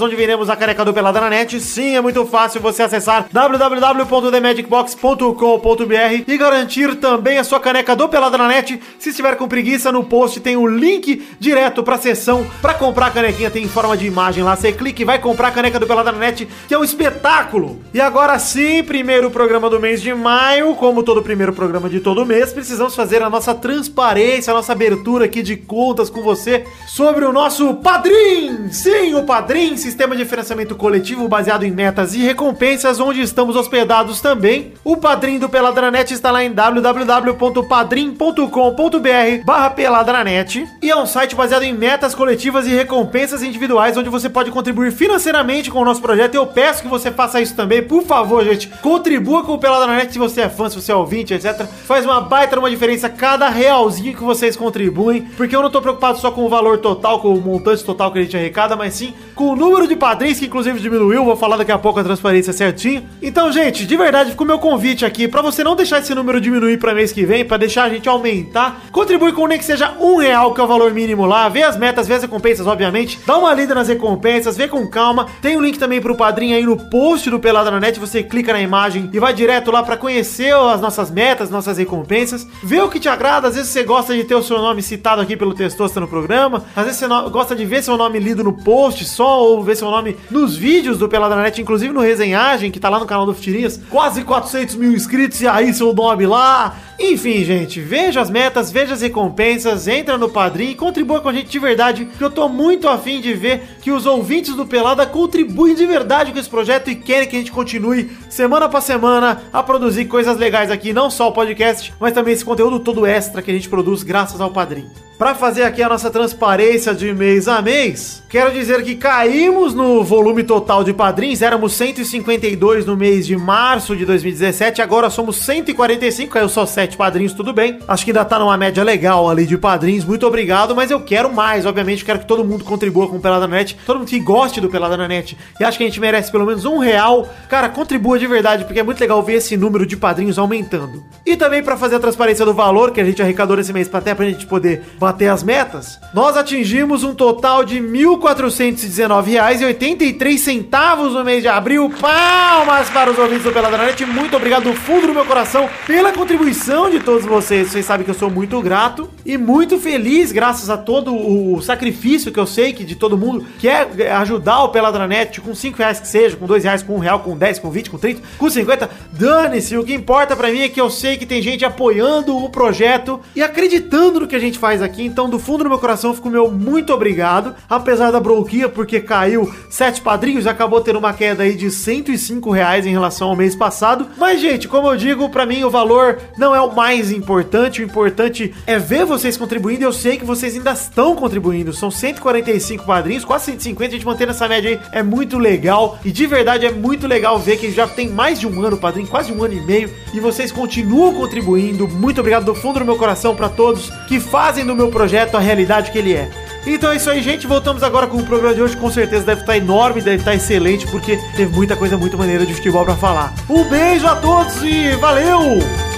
E: onde vendemos a caneca do Pelada na Net. Sim, é muito fácil você acessar www.themagicbox.com.br e garantir também a sua caneca do Pelada na Net. Se estiver com preguiça, no post tem o link direto pra sessão pra comprar a canequinha, tem em forma de imagem lá. Você clica e vai comprar a caneca do Pelada na Net, que é um espetáculo. E agora sim, primeiro programa do mês de maio, como todo primeiro programa de todo mês, precisamos fazer a nossa transparência, a nossa abertura aqui de contas com você sobre o nosso Padrim! Sim, o Padrim, sistema de financiamento coletivo baseado em metas e recompensas, onde estamos hospedados também. O Padrim do Peladranet está lá em www.padrim.com.br barra Peladranet e é um site baseado em metas coletivas e recompensas individuais, onde você pode contribuir financeiramente com o nosso projeto. Eu peço que você faça isso também, por favor, gente. Contribua com o Peladranet se você é fã, se você é ouvinte, etc. Faz uma baita uma diferença cada realzinho que vocês contribuem, porque eu não tô preocupado só com o valor total, com o montante total que a gente arrecada, mas sim com o número de padrinhos, que inclusive diminuiu. Vou falar daqui a pouco a transparência certinho. Então, gente, de verdade, ficou meu convite aqui para você não deixar esse número diminuir para mês que vem, para deixar a gente aumentar. Contribui com nem que seja um real, que é o valor mínimo lá. Vê as metas, vê as recompensas, obviamente. Dá uma lida nas recompensas, vê com calma. Tem o um link também pro padrinho aí no post do Pelada na Net. Você clica na imagem e vai direto lá para conhecer as nossas metas, nossas recompensas. Vê o que te agrada. Às vezes você gosta de ter o seu nome citado aqui pelo Testosta no programa. Às vezes você gosta de ver seu nome lido no post só, ou ver seu nome nos vídeos do Pelada na Net, inclusive no Resenhagem, que tá lá no canal do Futirinhas. Quase 400 mil inscritos e aí seu nome lá. Enfim, gente, veja as metas, veja as recompensas, entra no Padrim e contribua com a gente de verdade, que eu tô muito afim de ver que os ouvintes do Pelada contribuem de verdade com esse projeto e querem que a gente continue semana pra semana a produzir coisas legais aqui, não só o podcast, mas também esse conteúdo todo extra que a gente produz graças ao Padrim. Para fazer aqui a nossa transparência de mês a mês, quero dizer que caímos no volume total de padrinhos, éramos 152 no mês de março de 2017, agora somos 145, caiu só 7 padrinhos, tudo bem. Acho que ainda tá numa média legal ali de padrinhos, muito obrigado, mas eu quero mais, obviamente, quero que todo mundo contribua com o Pelada na Net, todo mundo que goste do Pelada na Net e acha que a gente merece pelo menos um real, cara, contribua de verdade, porque é muito legal ver esse número de padrinhos aumentando. E também para fazer a transparência do valor que a gente arrecadou nesse mês, pra até pra gente poder bater as metas, nós atingimos um total de R$ 1.419,83 no mês de abril. Palmas para os ouvintes do Peladranet. Muito obrigado do fundo do meu coração pela contribuição de todos vocês. Vocês sabem que eu sou muito grato e muito feliz, graças a todo o sacrifício que eu sei que de todo mundo quer ajudar o Peladranet com 5 reais que seja, com 2 reais, com 1 real, com 10, com 20, com 30, com 50. Dane-se, o que importa pra mim é que eu sei que tem gente apoiando o projeto e acreditando no que a gente faz aqui. Então, do fundo do meu coração, fico meu muito obrigado. Apesar da bronquia, porque caiu sete padrinhos, acabou tendo uma queda aí de 105 reais em relação ao mês passado. Mas, gente, como eu digo, pra mim o valor não é o mais importante. O importante é ver vocês contribuindo. Eu sei que vocês ainda estão contribuindo. São 145 padrinhos, quase 150. A gente mantendo essa média aí é muito legal. E de verdade é muito legal ver que já tem mais de um ano, padrinho, quase um ano e meio. E vocês continuam contribuindo. Muito obrigado do fundo do meu coração pra todos que fazem do meu projeto a realidade que ele é. Então é isso aí, gente. Voltamos agora com o programa de hoje. Com certeza deve estar enorme, deve estar excelente, porque teve muita coisa muito maneira de futebol pra falar. Um beijo a todos e valeu!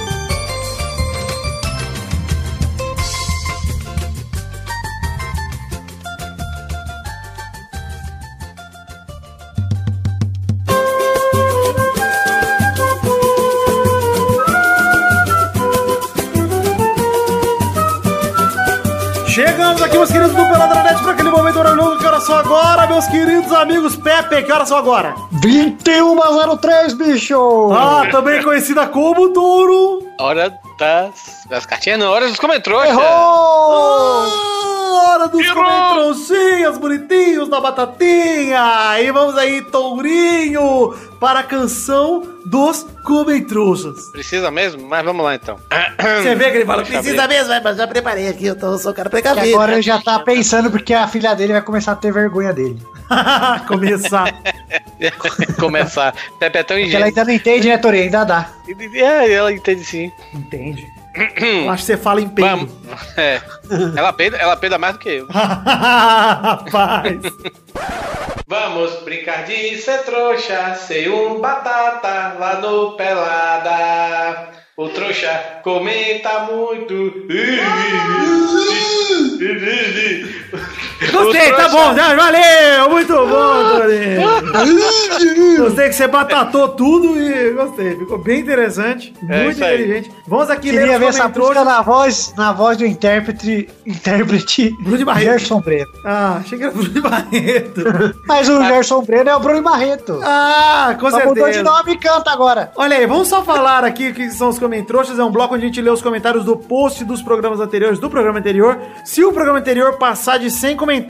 E: Meus queridos amigos Pepe? Que horas são agora?
D: 2103, bicho!
E: Ah, também conhecida como Touro.
F: Hora das, das cartinhas, não, hora dos comentários.
D: Errou!
E: Ah, hora dos comentroxinhas bonitinhos da batatinha. E vamos aí, Tourinho, para a canção dos comentroxas.
F: Precisa mesmo? Mas vamos lá então.
E: Você vê que ele fala,
F: Deixa eu
E: precisa
F: abrir.
E: mesmo, é, mas já preparei aqui, eu tô, sou um cara precavido.
D: agora ele já tá pensando porque a filha dele vai começar a ter vergonha dele.
E: Começar.
F: Começar. Pepe é tão
D: Porque ela
F: ingênuo.
D: ainda não entende, né, Torinho? Ainda dá.
F: É, ela entende sim.
E: Entende? Eu acho que você fala em peido.
F: Vamos. É. Ela peida, ela peida mais do que eu.
E: Rapaz.
F: Vamos brincar de ser trouxa, ser um batata lá no Pelada. O trouxa comenta muito.
E: Gostei, tá bom, já, valeu, muito bom, Torinho. Gostei que você batatou tudo e gostei, ficou bem interessante,
F: É
E: muito
F: isso aí.
E: inteligente. Vamos aqui ler
D: Queria
E: os
D: ver essa música
E: comentários.
D: na voz, na voz do intérprete, intérprete
E: Bruno de Barreto.
D: Gerson Breno.
E: Ah, achei que era Bruno de Barreto.
D: Mas o Gerson Breno é o Bruno Barreto.
E: Ah, com
D: Só mudou de
E: certeza.
D: nome e canta agora.
E: Olha aí, vamos só falar aqui o que são os comentroxas. É um bloco onde a gente lê os comentários do post dos programas anteriores, do programa anterior. Se o programa anterior passar de 100 comentários,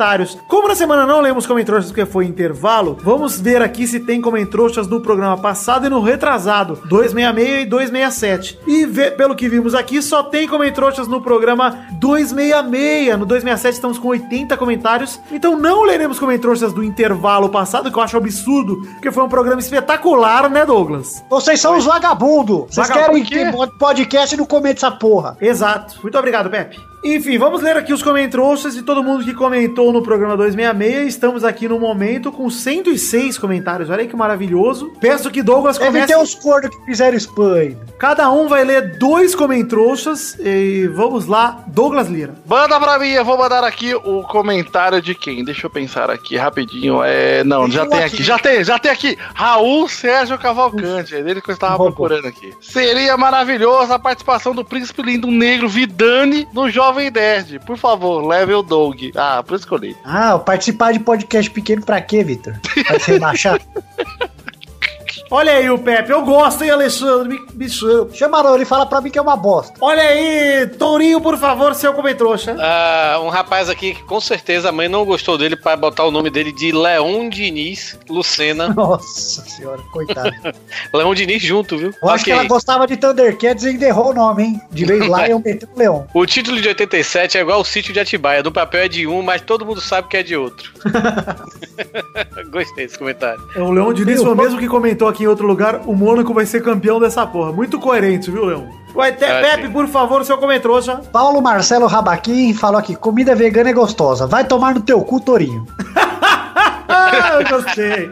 E: como na semana não lemos comentroxas porque foi intervalo, vamos ver aqui se tem comentroxas no programa passado e no retrasado, 266 e 267. E vê- pelo que vimos aqui, só tem comentroxas no programa 266. No 267 estamos com 80 comentários. Então não leremos comentroxas do intervalo passado, que eu acho absurdo, porque foi um programa espetacular, né, Douglas?
D: Vocês são os vagabundos. Vocês
E: Vagabundo
D: querem
E: quê?
D: ter podcast e não comer essa porra.
E: Exato. Muito obrigado, Pepe. Enfim, vamos ler aqui os comentários de todo mundo que comentou no programa 266. Estamos aqui no momento com 106 comentários. Olha aí que maravilhoso. Peço que Douglas
D: Deve
E: comece.
D: ter uns cornos que fizeram spam.
E: Cada um vai ler dois comentroxas e vamos lá, Douglas Lira.
C: Manda pra mim, eu vou mandar aqui o comentário de quem? Deixa eu pensar aqui rapidinho. É, não,
D: Tem
C: já
D: um
C: tem
D: aqui.
C: aqui. Já tem, já tem aqui. Raul Sérgio Cavalcante, é dele que eu estava
D: Bom,
C: procurando aqui. Seria maravilhoso a participação do príncipe lindo negro Vidani no Jovem Nerd. Por favor, leve o Doug. Ah, por isso que eu li.
D: Ah, participar de podcast pequeno pra quê, Vitor? Vai se rebaixar?
E: Olha aí o Pepe, eu gosto, hein, Alexandre? Me, me chama.
D: Chama não, ele fala pra mim que é uma bosta.
E: Olha aí, Tourinho, por favor, seu comentrouxa.
F: Ah, um rapaz aqui que com certeza a mãe não gostou dele para botar o nome dele de Leon Diniz Lucena.
D: Nossa senhora, coitado.
F: Leon Diniz junto, viu?
D: Eu acho que ela gostava de Thundercats e ainda errou o nome, hein? De vez lá eu meti o Leão.
F: O título de 87 é igual o sítio de Atibaia. No papel é de um, mas todo mundo sabe que é de outro. Gostei desse comentário.
E: É, o Leão Diniz foi o mesmo que comentou aqui em outro lugar, o Mônaco vai ser campeão dessa porra. Muito coerente, viu, Leão? Vai ter,
F: Ah,
E: Pepe,
F: sim.
E: por favor, seu comentrouxa.
D: Paulo Marcelo Rabaquim falou aqui: comida vegana é gostosa. Vai tomar no teu cu, Torinho.
E: Ah, eu gostei.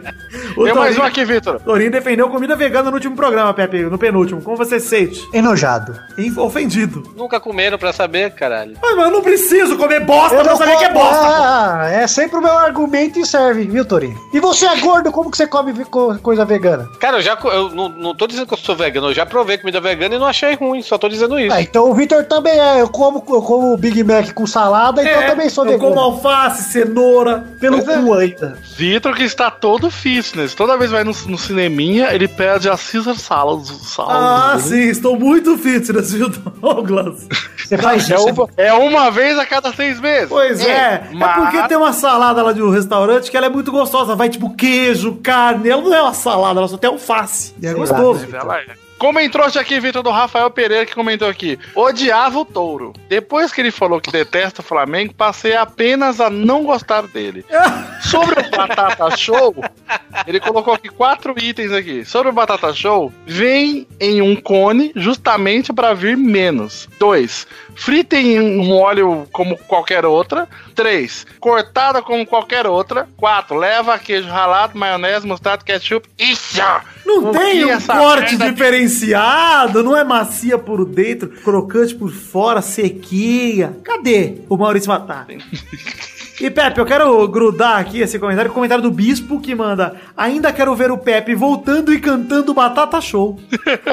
E: O
C: Tem mais
E: Torinho-
C: um aqui, Vitor.
E: Torinho defendeu comida vegana no último programa, Pepe, no penúltimo. Como você se sente?
D: Enojado.
E: Ofendido.
F: Nunca comeram pra saber, caralho.
E: Ai, mas eu não preciso comer bosta
D: Eu
E: pra
D: não
E: saber que é
D: como-
E: bosta.
D: Ah, é sempre o meu argumento e serve, viu, Torinho? E você é gordo, como que você come coisa vegana?
F: Cara, eu já. Eu não, não tô dizendo que eu sou vegano, eu já provei comida vegana e não achei ruim, só tô dizendo isso.
D: Ah, então o Vitor também é. Eu como, eu como Big Mac com salada, então eu também sou
E: É, eu como
D: vegano.
E: alface, cenoura.
D: Pelo
C: Pois é.
D: cu ainda.
C: Vitor que está todo fitness. Toda vez que vai no, no cineminha, ele pede a Caesar salad
E: Ah, sim, estou muito fitness, viu, Douglas?
D: Você faz
C: É
D: isso.
C: uma, é uma vez a cada seis meses.
E: Pois é, é,
C: mas-
E: porque tem uma salada lá de um restaurante que ela é muito gostosa. Vai tipo queijo, carne. Ela não é uma salada, ela só tem alface. E é gostoso.
C: Mas ela é. Comentou aqui, Vitor, do Rafael Pereira, que comentou aqui. Odiava o touro. Depois que ele falou que detesta o Flamengo, passei apenas a não gostar dele. Sobre o Batata Show, ele colocou aqui quatro itens aqui. Sobre o Batata Show, vem em um cone justamente para vir menos. Dois, frita em um óleo como qualquer outra. Três, cortada como qualquer outra. Quatro, leva queijo ralado, maionese, mostarda, ketchup. Isso!
E: Não
C: O
E: tem um corte diferenciado, não é macia por dentro, crocante por fora, sequinha. Cadê o Maurício Matar? E Pepe, eu quero grudar aqui esse comentário, o comentário do Bispo que manda: Ainda quero ver o Pepe voltando e cantando Batata Show.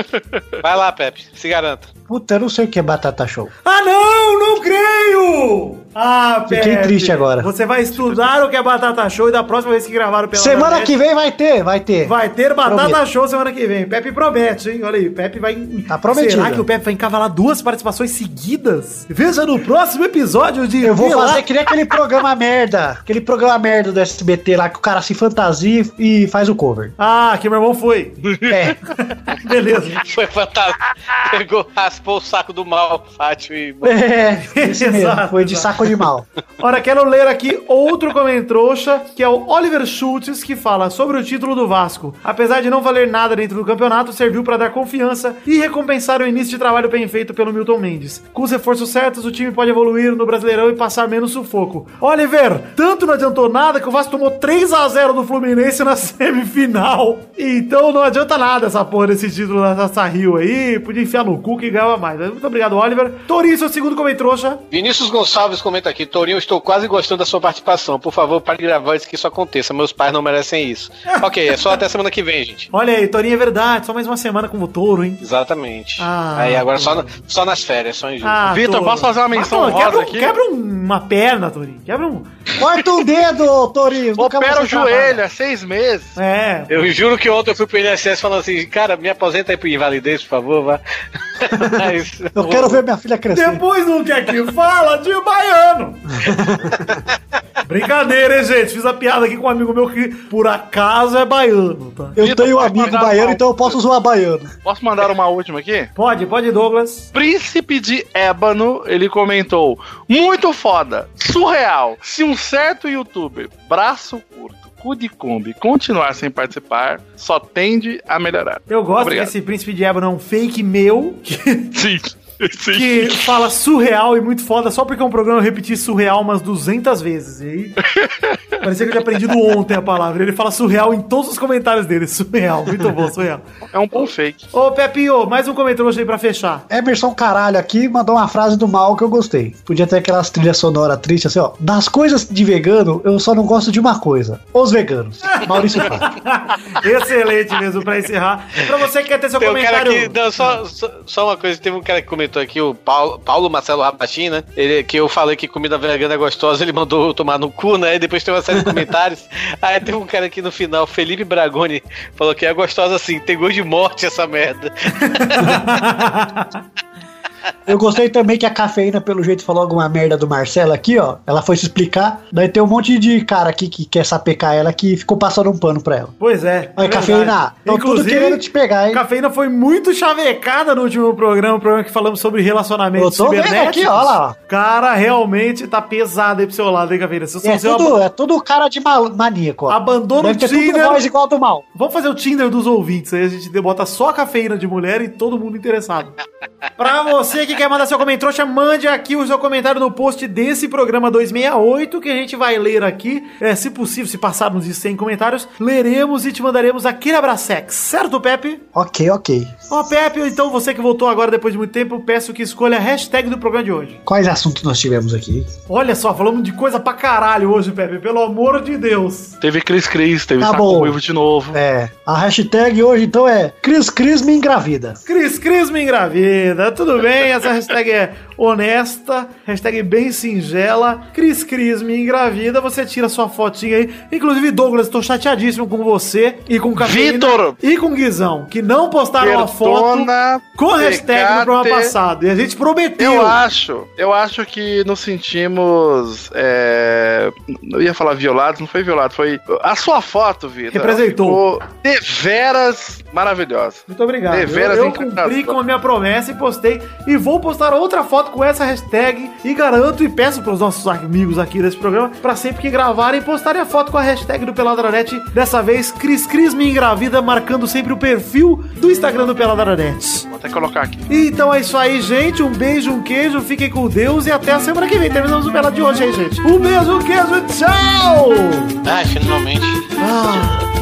F: Vai lá, Pepe, se garanta.
D: Puta, eu não sei o que é batata show.
E: Ah, não, não creio! Ah,
D: Fiquei triste agora.
E: Você vai estudar o que é Batata Show e da próxima vez que gravaram pela
D: Semana que vem vai ter, vai ter.
E: Vai ter Batata
D: Prometo.
E: Show semana que vem. Pepe promete, hein? Olha aí, Pepe vai.
D: Tá prometido.
E: Será que o Pepe vai encavalar duas participações seguidas? Veja no próximo episódio de.
D: Eu vou fazer que nem aquele programa merda. Aquele programa merda do SBT lá que o cara se fantasia e faz o cover.
E: Ah, que meu irmão foi.
D: É.
E: Beleza.
F: Foi fantástico. Pegou, raspou o saco do mal, Fátio e.
D: É, esse mesmo.
E: Exato,
D: Foi de saco de mal.
E: Ora, quero ler aqui outro comentrouxa, que é o Oliver Schultz, que fala sobre o título do Vasco. Apesar de não valer nada dentro do campeonato, serviu para dar confiança e recompensar o início de trabalho bem feito pelo Milton Mendes. Com os reforços certos, o time pode evoluir no Brasileirão e passar menos sufoco. Oliver, tanto não adiantou nada que o Vasco tomou 3 a 0 do Fluminense na semifinal. Então não adianta nada essa porra desse título da Taça Rio aí. Podia enfiar no cu que ganhava mais. Muito obrigado, Oliver. Torinho, seu segundo comentrouxa.
F: Vinícius Gonçalves comenta aqui: Torinho, estou quase gostando da sua participação. Por favor, pare de gravar antes que isso aconteça. Meus pais não merecem isso. ok, é só até semana que vem, gente.
E: Olha aí, Torinho, é verdade. Só mais uma semana com o touro, hein?
F: Exatamente.
E: Ah,
F: Aí agora só, na- só nas férias, só em julho.
E: Ah,
C: Vitor, posso fazer uma menção
E: Ah,
C: honrosa
E: quebra, um-
C: aqui?
E: Quebra um- uma perna, Torinho. Quebra um.
D: Corta um dedo, Torinho.
C: Opera o joelho,
D: trabalha.
C: é seis meses.
E: É.
F: Eu juro que ontem eu fui pro INSS falando assim, cara, me aposenta aí pro invalidez, por favor, vá. Mas-
D: Eu quero ver minha filha crescer.
E: Depois não quer que fala de baiano. Brincadeira, hein, gente? Fiz a piada aqui com um amigo meu que por acaso é baiano, tá?
D: Eu
C: Vitor,
D: tenho um amigo baiano,
C: mal.
D: então eu posso zoar baiano.
C: Posso mandar uma última aqui?
E: Pode, pode, Douglas.
C: Príncipe de Ébano, ele comentou: Muito foda, surreal. Se um certo youtuber, braço curto, cu de Kombi, continuar sem participar, só tende a melhorar.
E: Eu gosto
C: Obrigado.
E: que esse príncipe de Ébano é um fake meu que,
C: Sim. Sim.
E: que fala surreal e muito foda só porque é um programa eu repeti surreal umas 200 vezes. E aí, parecia que eu tinha aprendido ontem a palavra. Ele fala surreal em todos os comentários dele. Surreal, muito bom, surreal.
C: É um pão fake.
E: Ô, Pepinho, mais um comentário aí pra fechar.
D: Emerson Caralho aqui mandou uma frase do mal que eu gostei. Podia ter aquelas trilhas sonoras tristes assim, ó. Das coisas de vegano, eu só não gosto de uma coisa: os veganos. Maurício.
E: Excelente mesmo pra encerrar. Pra você que quer ter seu
F: Tem um cara
E: comentário.
F: aqui, não, só, só, só uma coisa, teve um cara que comentou aqui, o Paulo, Paulo Marcelo Rabachin, né? Ele, que eu falei que comida vegana é gostosa, ele mandou eu tomar no cu, né? E depois tem uma série de comentários. Aí teve um cara aqui no final, Felipe Bragoni, falou que é gostosa assim, tem gosto de morte essa merda.
D: Eu gostei também que a cafeína, pelo jeito, falou alguma merda do Marcelo aqui, ó. Ela foi se explicar. Daí tem um monte de cara aqui que quer sapecar ela que ficou passando um pano pra ela.
E: Pois é.
D: Olha,
E: é
D: cafeína, tão tudo querendo te pegar, hein?
E: Cafeína foi muito chavecada no último programa, o programa que falamos sobre relacionamentos
D: Eu tô
E: cibernéticos.
D: aqui, ó lá.
E: Cara, realmente tá pesado aí pro seu lado, hein, Cafeína? Se
D: É tudo, é tudo cara de mal- maníaco, ó.
E: Abandona
D: Deve
E: o
D: ter tudo
E: Tinder.
D: voz igual do mal.
E: Vamos fazer o Tinder dos ouvintes, aí a gente bota só a cafeína de mulher e todo mundo interessado. pra você que quer mandar seu comentário, trouxa, mande aqui o seu comentário no post desse programa 268 que a gente vai ler aqui. É, se possível, se passarmos de 100 comentários, leremos e te mandaremos aquele abracex. Certo, Pepe?
D: Ok, ok.
E: Ó, Pepe, então você que voltou agora depois de muito tempo, peço que escolha a hashtag do programa de hoje.
D: Quais assuntos nós tivemos aqui?
E: Olha só, falamos de coisa pra caralho hoje, Pepe, pelo amor de Deus.
C: Teve Cris Cris, teve
D: Tá
C: Saco. Ruivo de novo.
D: É, a hashtag hoje então é Cris Cris me engravida.
E: Cris Cris me engravida. Tudo bem, essa hashtag é honesta, hashtag bem singela. Cris Cris me engravida. Você tira sua fotinha aí. Inclusive, Douglas, tô chateadíssimo com você e com o
C: Vitor!
E: E com o Guizão, que não postaram a foto com a hashtag no programa passado. E a gente prometeu.
C: Eu acho, eu acho que nos sentimos. É, eu ia falar violados, não foi violado, foi. A sua foto, Vitor.
E: Representou.
C: ficou Deveras maravilhosa.
E: Muito obrigado. Eu,
C: Deveras
E: eu
C: encantador.
E: cumpri com a minha promessa e postei. E vou postar outra foto com essa hashtag. E garanto e peço para os nossos amigos aqui desse programa para sempre que gravarem postarem a foto com a hashtag do Peladranet. Dessa vez, Cris Cris me engravida, marcando sempre o perfil do Instagram do Peladranet.
C: Vou até colocar aqui.
E: Então é isso aí, gente. Um beijo, um queijo. Fiquem com Deus e até a semana que vem. Terminamos o Pela de hoje aí, gente. Um beijo, um queijo. Tchau!
F: Ah, finalmente.
E: Ah.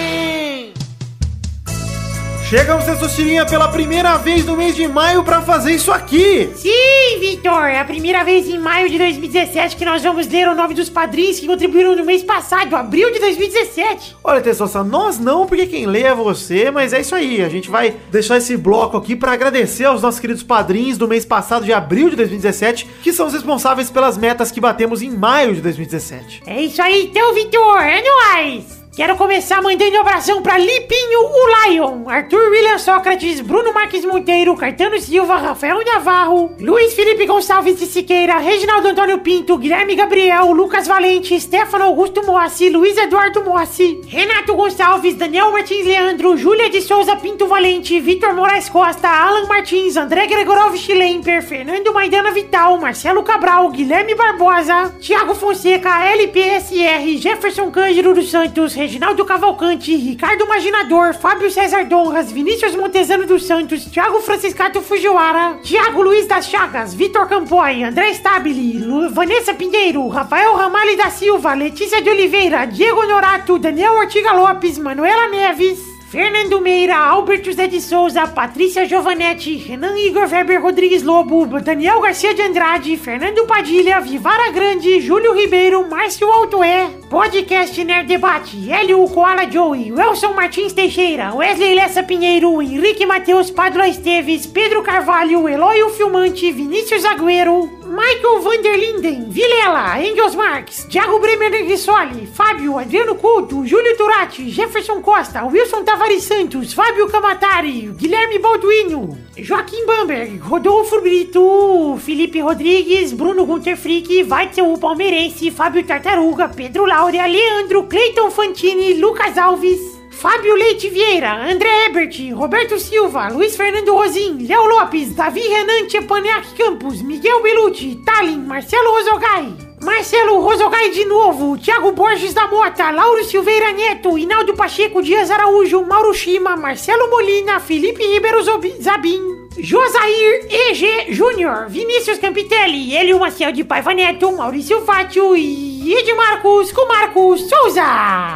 E: Chegamos, Testosterinha, pela primeira vez no mês de maio pra fazer isso aqui!
H: Sim, Vitor, é a primeira vez em maio de 2017 que nós vamos ler o nome dos padrinhos que contribuíram no mês passado, abril de 2017.
E: Olha, Testosta, nós não, porque quem lê é você, mas é isso aí. A gente vai deixar esse bloco aqui pra agradecer aos nossos queridos padrinhos do mês passado, de abril de 2017, que são os responsáveis pelas metas que batemos em maio de 2017.
H: É isso aí então, Vitor, é nóis! Quero começar mandando um abração pra Lipinho, o Lion, Arthur William Sócrates, Bruno Marques Monteiro, Caetano Silva, Rafael Navarro, Luiz Felipe Gonçalves de Siqueira, Reginaldo Antônio Pinto, Guilherme Gabriel, Lucas Valente, Stefano Augusto Moacir, Luiz Eduardo Moacir, Renato Gonçalves, Daniel Martins Leandro, Júlia de Souza Pinto Valente, Vitor Moraes Costa, Alan Martins, André Gregorovich Lemper, Fernando Maidana Vital, Marcelo Cabral, Guilherme Barbosa, Thiago Fonseca, LPSR, Jefferson Cândido dos Santos, Reginaldo Cavalcante, Ricardo Maginador, Fábio César Donras, Vinícius Montezano dos Santos, Thiago Franciscato Fujiwara, Thiago Luiz das Chagas, Vitor Campoy, André Stabile, Lu- Vanessa Pinheiro, Rafael Ramalho da Silva, Letícia de Oliveira, Diego Norato, Daniel Ortiga Lopes, Manuela Neves, Fernando Meira, Albert José de Souza, Patrícia Giovanetti, Renan Igor Weber Rodrigues Lobo, Daniel Garcia de Andrade, Fernando Padilha, Vivara Grande, Júlio Ribeiro, Márcio Altoé, Podcast Nerd Debate, Hélio Koala Joey, Wilson Martins Teixeira, Wesley Lessa Pinheiro, Henrique Matheus Padula Esteves, Pedro Carvalho, Eloy o Filmante, Vinícius Agüero, Michael Vanderlinden, Vilela, Engels Marques, Thiago Bremer Rissoli, Fábio, Adriano Couto, Júlio Turati, Jefferson Costa, Wilson Tavares Santos, Fábio Camatari, Guilherme Balduino, Joaquim Bamberg, Rodolfo Brito, Felipe Rodrigues, Bruno Gunter Frick, Weitzel Palmeirense, Fábio Tartaruga, Pedro Laura, Leandro, Cleiton Fantini, Lucas Alves, Fábio Leite Vieira, André Ebert, Roberto Silva, Luiz Fernando Rosim, Léo Lopes, Davi Renan Tchepaniak Campos, Miguel Belucci, Tallin, Marcelo Rosogai, Marcelo Rosogai de novo, Thiago Borges da Mota, Lauro Silveira Neto, Hinaldo Pacheco Dias Araújo, Mauro Shima, Marcelo Molina, Felipe Ribeiro Zabim, Josair EG Júnior, Vinícius Campitelli, Elio Maciel de Paiva Neto, Maurício Fátio e Edmarcos com Marcos Souza.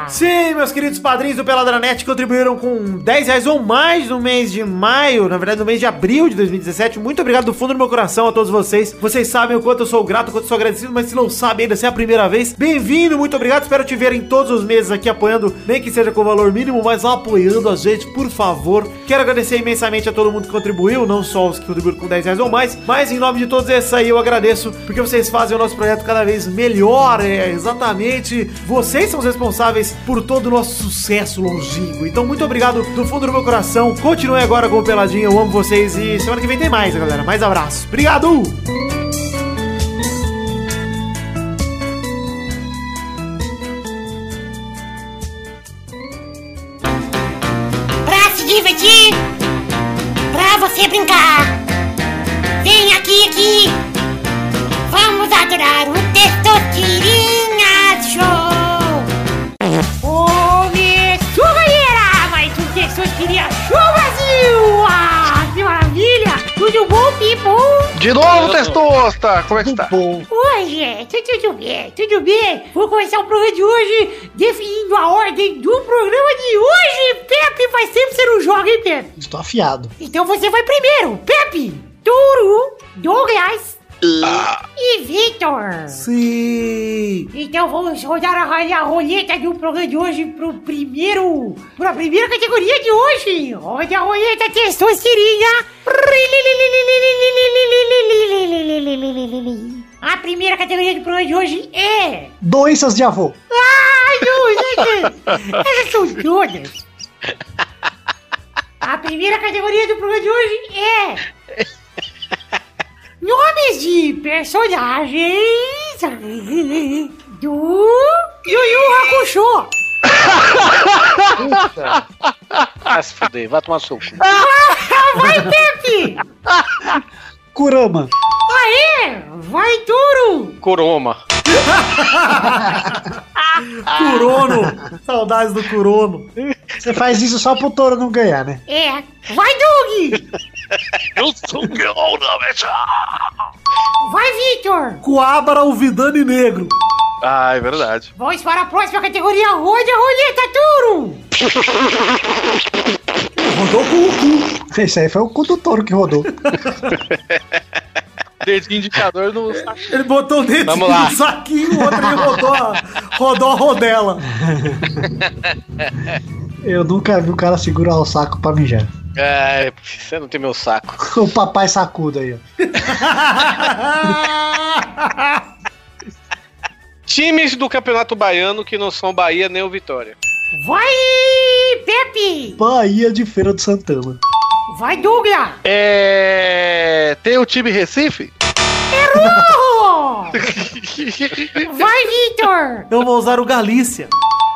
E: Sim, meus queridos padrinhos do Peladranet contribuíram com 10 reais ou mais no mês de maio, na verdade no mês de abril de 2017. Muito obrigado do fundo do meu coração a todos vocês. Vocês sabem o quanto eu sou grato, o quanto eu sou agradecido, mas se não sabem ainda, se é a primeira vez, bem-vindo, muito obrigado. Espero te ver em todos os meses aqui apoiando, nem que seja com valor mínimo, mas apoiando a gente, por favor. Quero agradecer imensamente a todo mundo que contribuiu, não só os que contribuíram com 10 reais ou mais, mas em nome de todos esses aí eu agradeço, porque vocês fazem o nosso projeto cada vez melhor. É exatamente vocês são os responsáveis por todo o nosso sucesso longínquo. Então, muito obrigado do fundo do meu coração. Continue agora com o Peladinho, eu amo vocês e semana que vem tem mais, galera. Mais abraço. Obrigado!
H: Você brincar. Vem aqui, aqui. Vamos adorar o Testosterinha Show. Começou, galera! Mais um Testosterinha Show Brasil! Ah, que maravilha! Tudo bom, people?
C: De novo, Testosta! Como é que está?
H: Oi, gente, tudo bem, tudo bem? Vou começar o programa de hoje definindo a ordem do programa de hoje. Pepe vai sempre ser o jogo, hein, Pepe?
D: Estou afiado.
H: Então você vai primeiro. Pepe, Turu, Douglas e Victor.
E: Sim!
H: Então vamos rodar a, a roleta do programa de hoje pro primeiro, pra primeira categoria de hoje. Roda a roleta testosterinha. A primeira categoria do programa de hoje é...
D: Doenças de avô.
H: Ai, não, gente! Essas são todas. A primeira categoria do programa de hoje é... Nomes de personagens do Yu Yu Hakusho.
F: Ah, se fuder, vai tomar suco.
H: Vai, Pepe!
D: Kurama.
H: Aê! Vai, Turo!
F: Coroma.
E: Curono. Saudades do Curono.
D: Você faz isso só pro touro não ganhar, né?
H: É. Vai, Doug!
K: Eu sou o.
H: Vai, Vitor!
E: Coabra, Alvidane Negro.
C: Ah, é verdade.
H: Vamos para a próxima categoria. Roda a roleta, touro!
D: Rodou com o cu. Esse aí foi o cu do touro que rodou.
C: Dedinho indicador no saco.
E: Ele botou o dedo
F: Vamos lá.
E: no saquinho, o outro ele rodou a, rodou a rodela.
D: Eu nunca vi o cara segurar o saco pra mijar.
F: É, você não tem meu saco.
D: O papai sacudo aí, ó.
F: Times do Campeonato Baiano que não são Bahia nem o Vitória.
H: Vai, Pepe!
D: Bahia de Feira do Santana.
H: Vai, Douglas!
C: É. Tem o time Recife?
H: Errou! Vai, Vitor!
E: Eu vou usar o Galícia.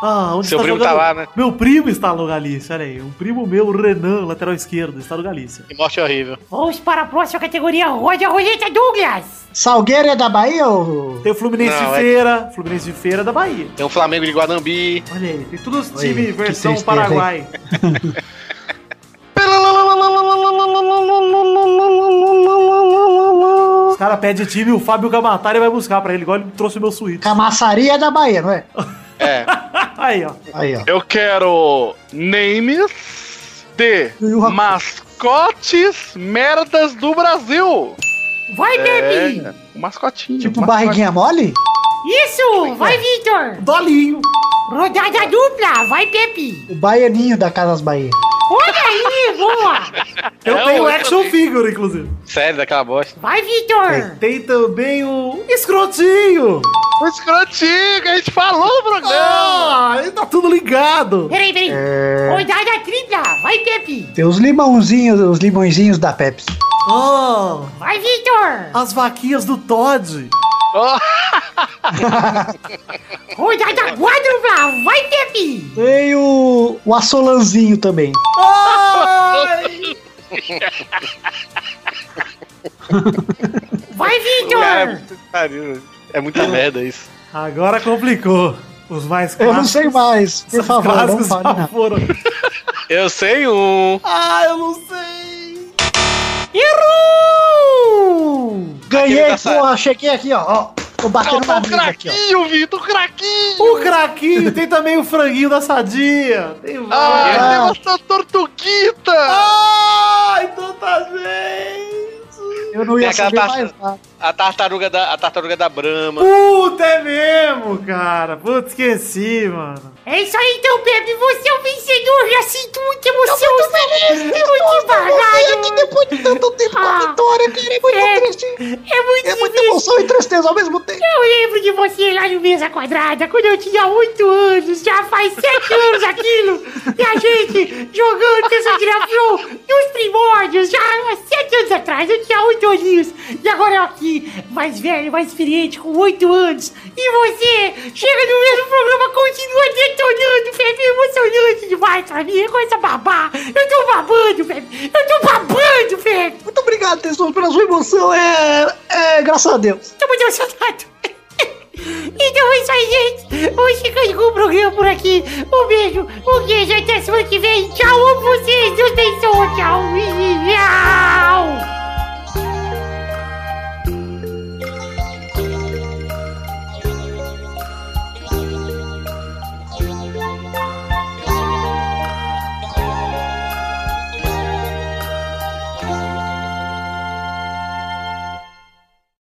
E: Ah, onde
F: Seu
E: está
F: primo
E: jogando?
F: tá lá, né?
E: Meu primo está no Galícia, olha aí. Um primo meu, o Renan, lateral esquerdo, está no Galícia.
F: Que morte horrível.
H: Vamos para a próxima categoria. Roda a roleta, Douglas!
D: Salgueiro é da Bahia ou.
E: Tem o Fluminense
F: Não,
E: de
F: é-
E: Feira, Fluminense de Feira da Bahia.
F: Tem um Flamengo de Guanambi.
E: Olha aí, tem todos os
D: Olha aí,
E: times
D: que
E: versão
D: tristeza?
E: Paraguai. Os caras pedem time, o Fábio Gamatari vai buscar pra ele, igual ele trouxe o meu suíte.
D: Camaçaria é da Bahia, não é?
F: É.
E: Aí, ó.
D: Aí, ó.
C: Eu quero names de
D: E
C: mascotes merdas do Brasil.
H: Vai!
C: É, um mascotinho.
D: Tipo
C: um
D: barriguinha mole?
H: Isso! Vai, Vitor!
E: Dolinho.
H: Rodada dupla! Vai, Pepe!
D: O baianinho da Casa das Bahia.
H: Olha aí, boa!
E: Eu
F: É
E: tenho
F: outro
E: action
F: também.
E: figure, inclusive.
F: Sério, daquela bosta.
H: Vai, Vitor!
E: Tem também o escrotinho.
C: O escrotinho que a gente falou no programa.
E: Ah, ele tá tudo ligado.
H: Peraí, peraí!
D: É.
H: Rodada tripla! Vai, Pepe!
D: Tem os limãozinhos, os limõezinhos da Pepsi.
E: Ah,
H: Vai, Vitor!
E: as vaquinhas do Todd.
H: Rodada quádrupla! Vai, Pepe!
D: Tem o, o assolanzinho também.
E: Ai,
H: Vai, Vitor!
F: pariu. É muita merda isso.
E: agora complicou. Os mais
D: Eu
E: clássicos.
D: não sei mais. Por
E: Os
D: favor, não
E: clássicos
D: fale
E: já
D: nada.
E: foram.
F: Eu sei um.
E: Ah, eu não sei.
H: Errou!
D: Ganhei, porra. Cheguei aqui, ó. ó. Tô batendo na
C: o
D: mesa aqui, ó.
C: craquinho, Vitor, o craquinho.
E: O craquinho, tem também o franguinho da sadia. Tem vários.
C: Ah, tem uma tortuguita.
E: Ai, tanta gente.
D: Eu não ia saber mais nada.
F: A tartaruga da, a tartaruga da Brahma.
E: Puta, é mesmo, cara. Putz, esqueci, mano.
H: É isso aí então, Pepe! Você é o vencedor! Já sinto muita emoção! Muito feliz! Muito embargado!
D: depois de tanto tempo com a
H: Ah.
D: vitória, cara. É muito
H: É.
D: triste.
H: É muito
D: É muita emoção e tristeza ao mesmo tempo.
H: Eu lembro de você lá no Mesa Quadrada, quando eu tinha 8 anos, já faz 7 anos aquilo, e a gente jogando essa Draft nos primórdios, já há 7 anos atrás, eu tinha 8 aninhos, e agora eu aqui, mais velho, mais experiente, com 8 anos, e você chega no mesmo programa, continua detonando, Pepe, é emocionante demais pra mim, é coisa babá, eu tô babando, Pepe, eu tô babando, Pepe,
D: Muito obrigado, Tesouro, pela sua emoção. É, é graças a Deus.
H: tô muito emocionado. Então é isso aí, gente. Hoje ficando com o programa por aqui. Um beijo, um beijo até semana que vem. Tchau, amo vocês. Deus abençoe. Tchau.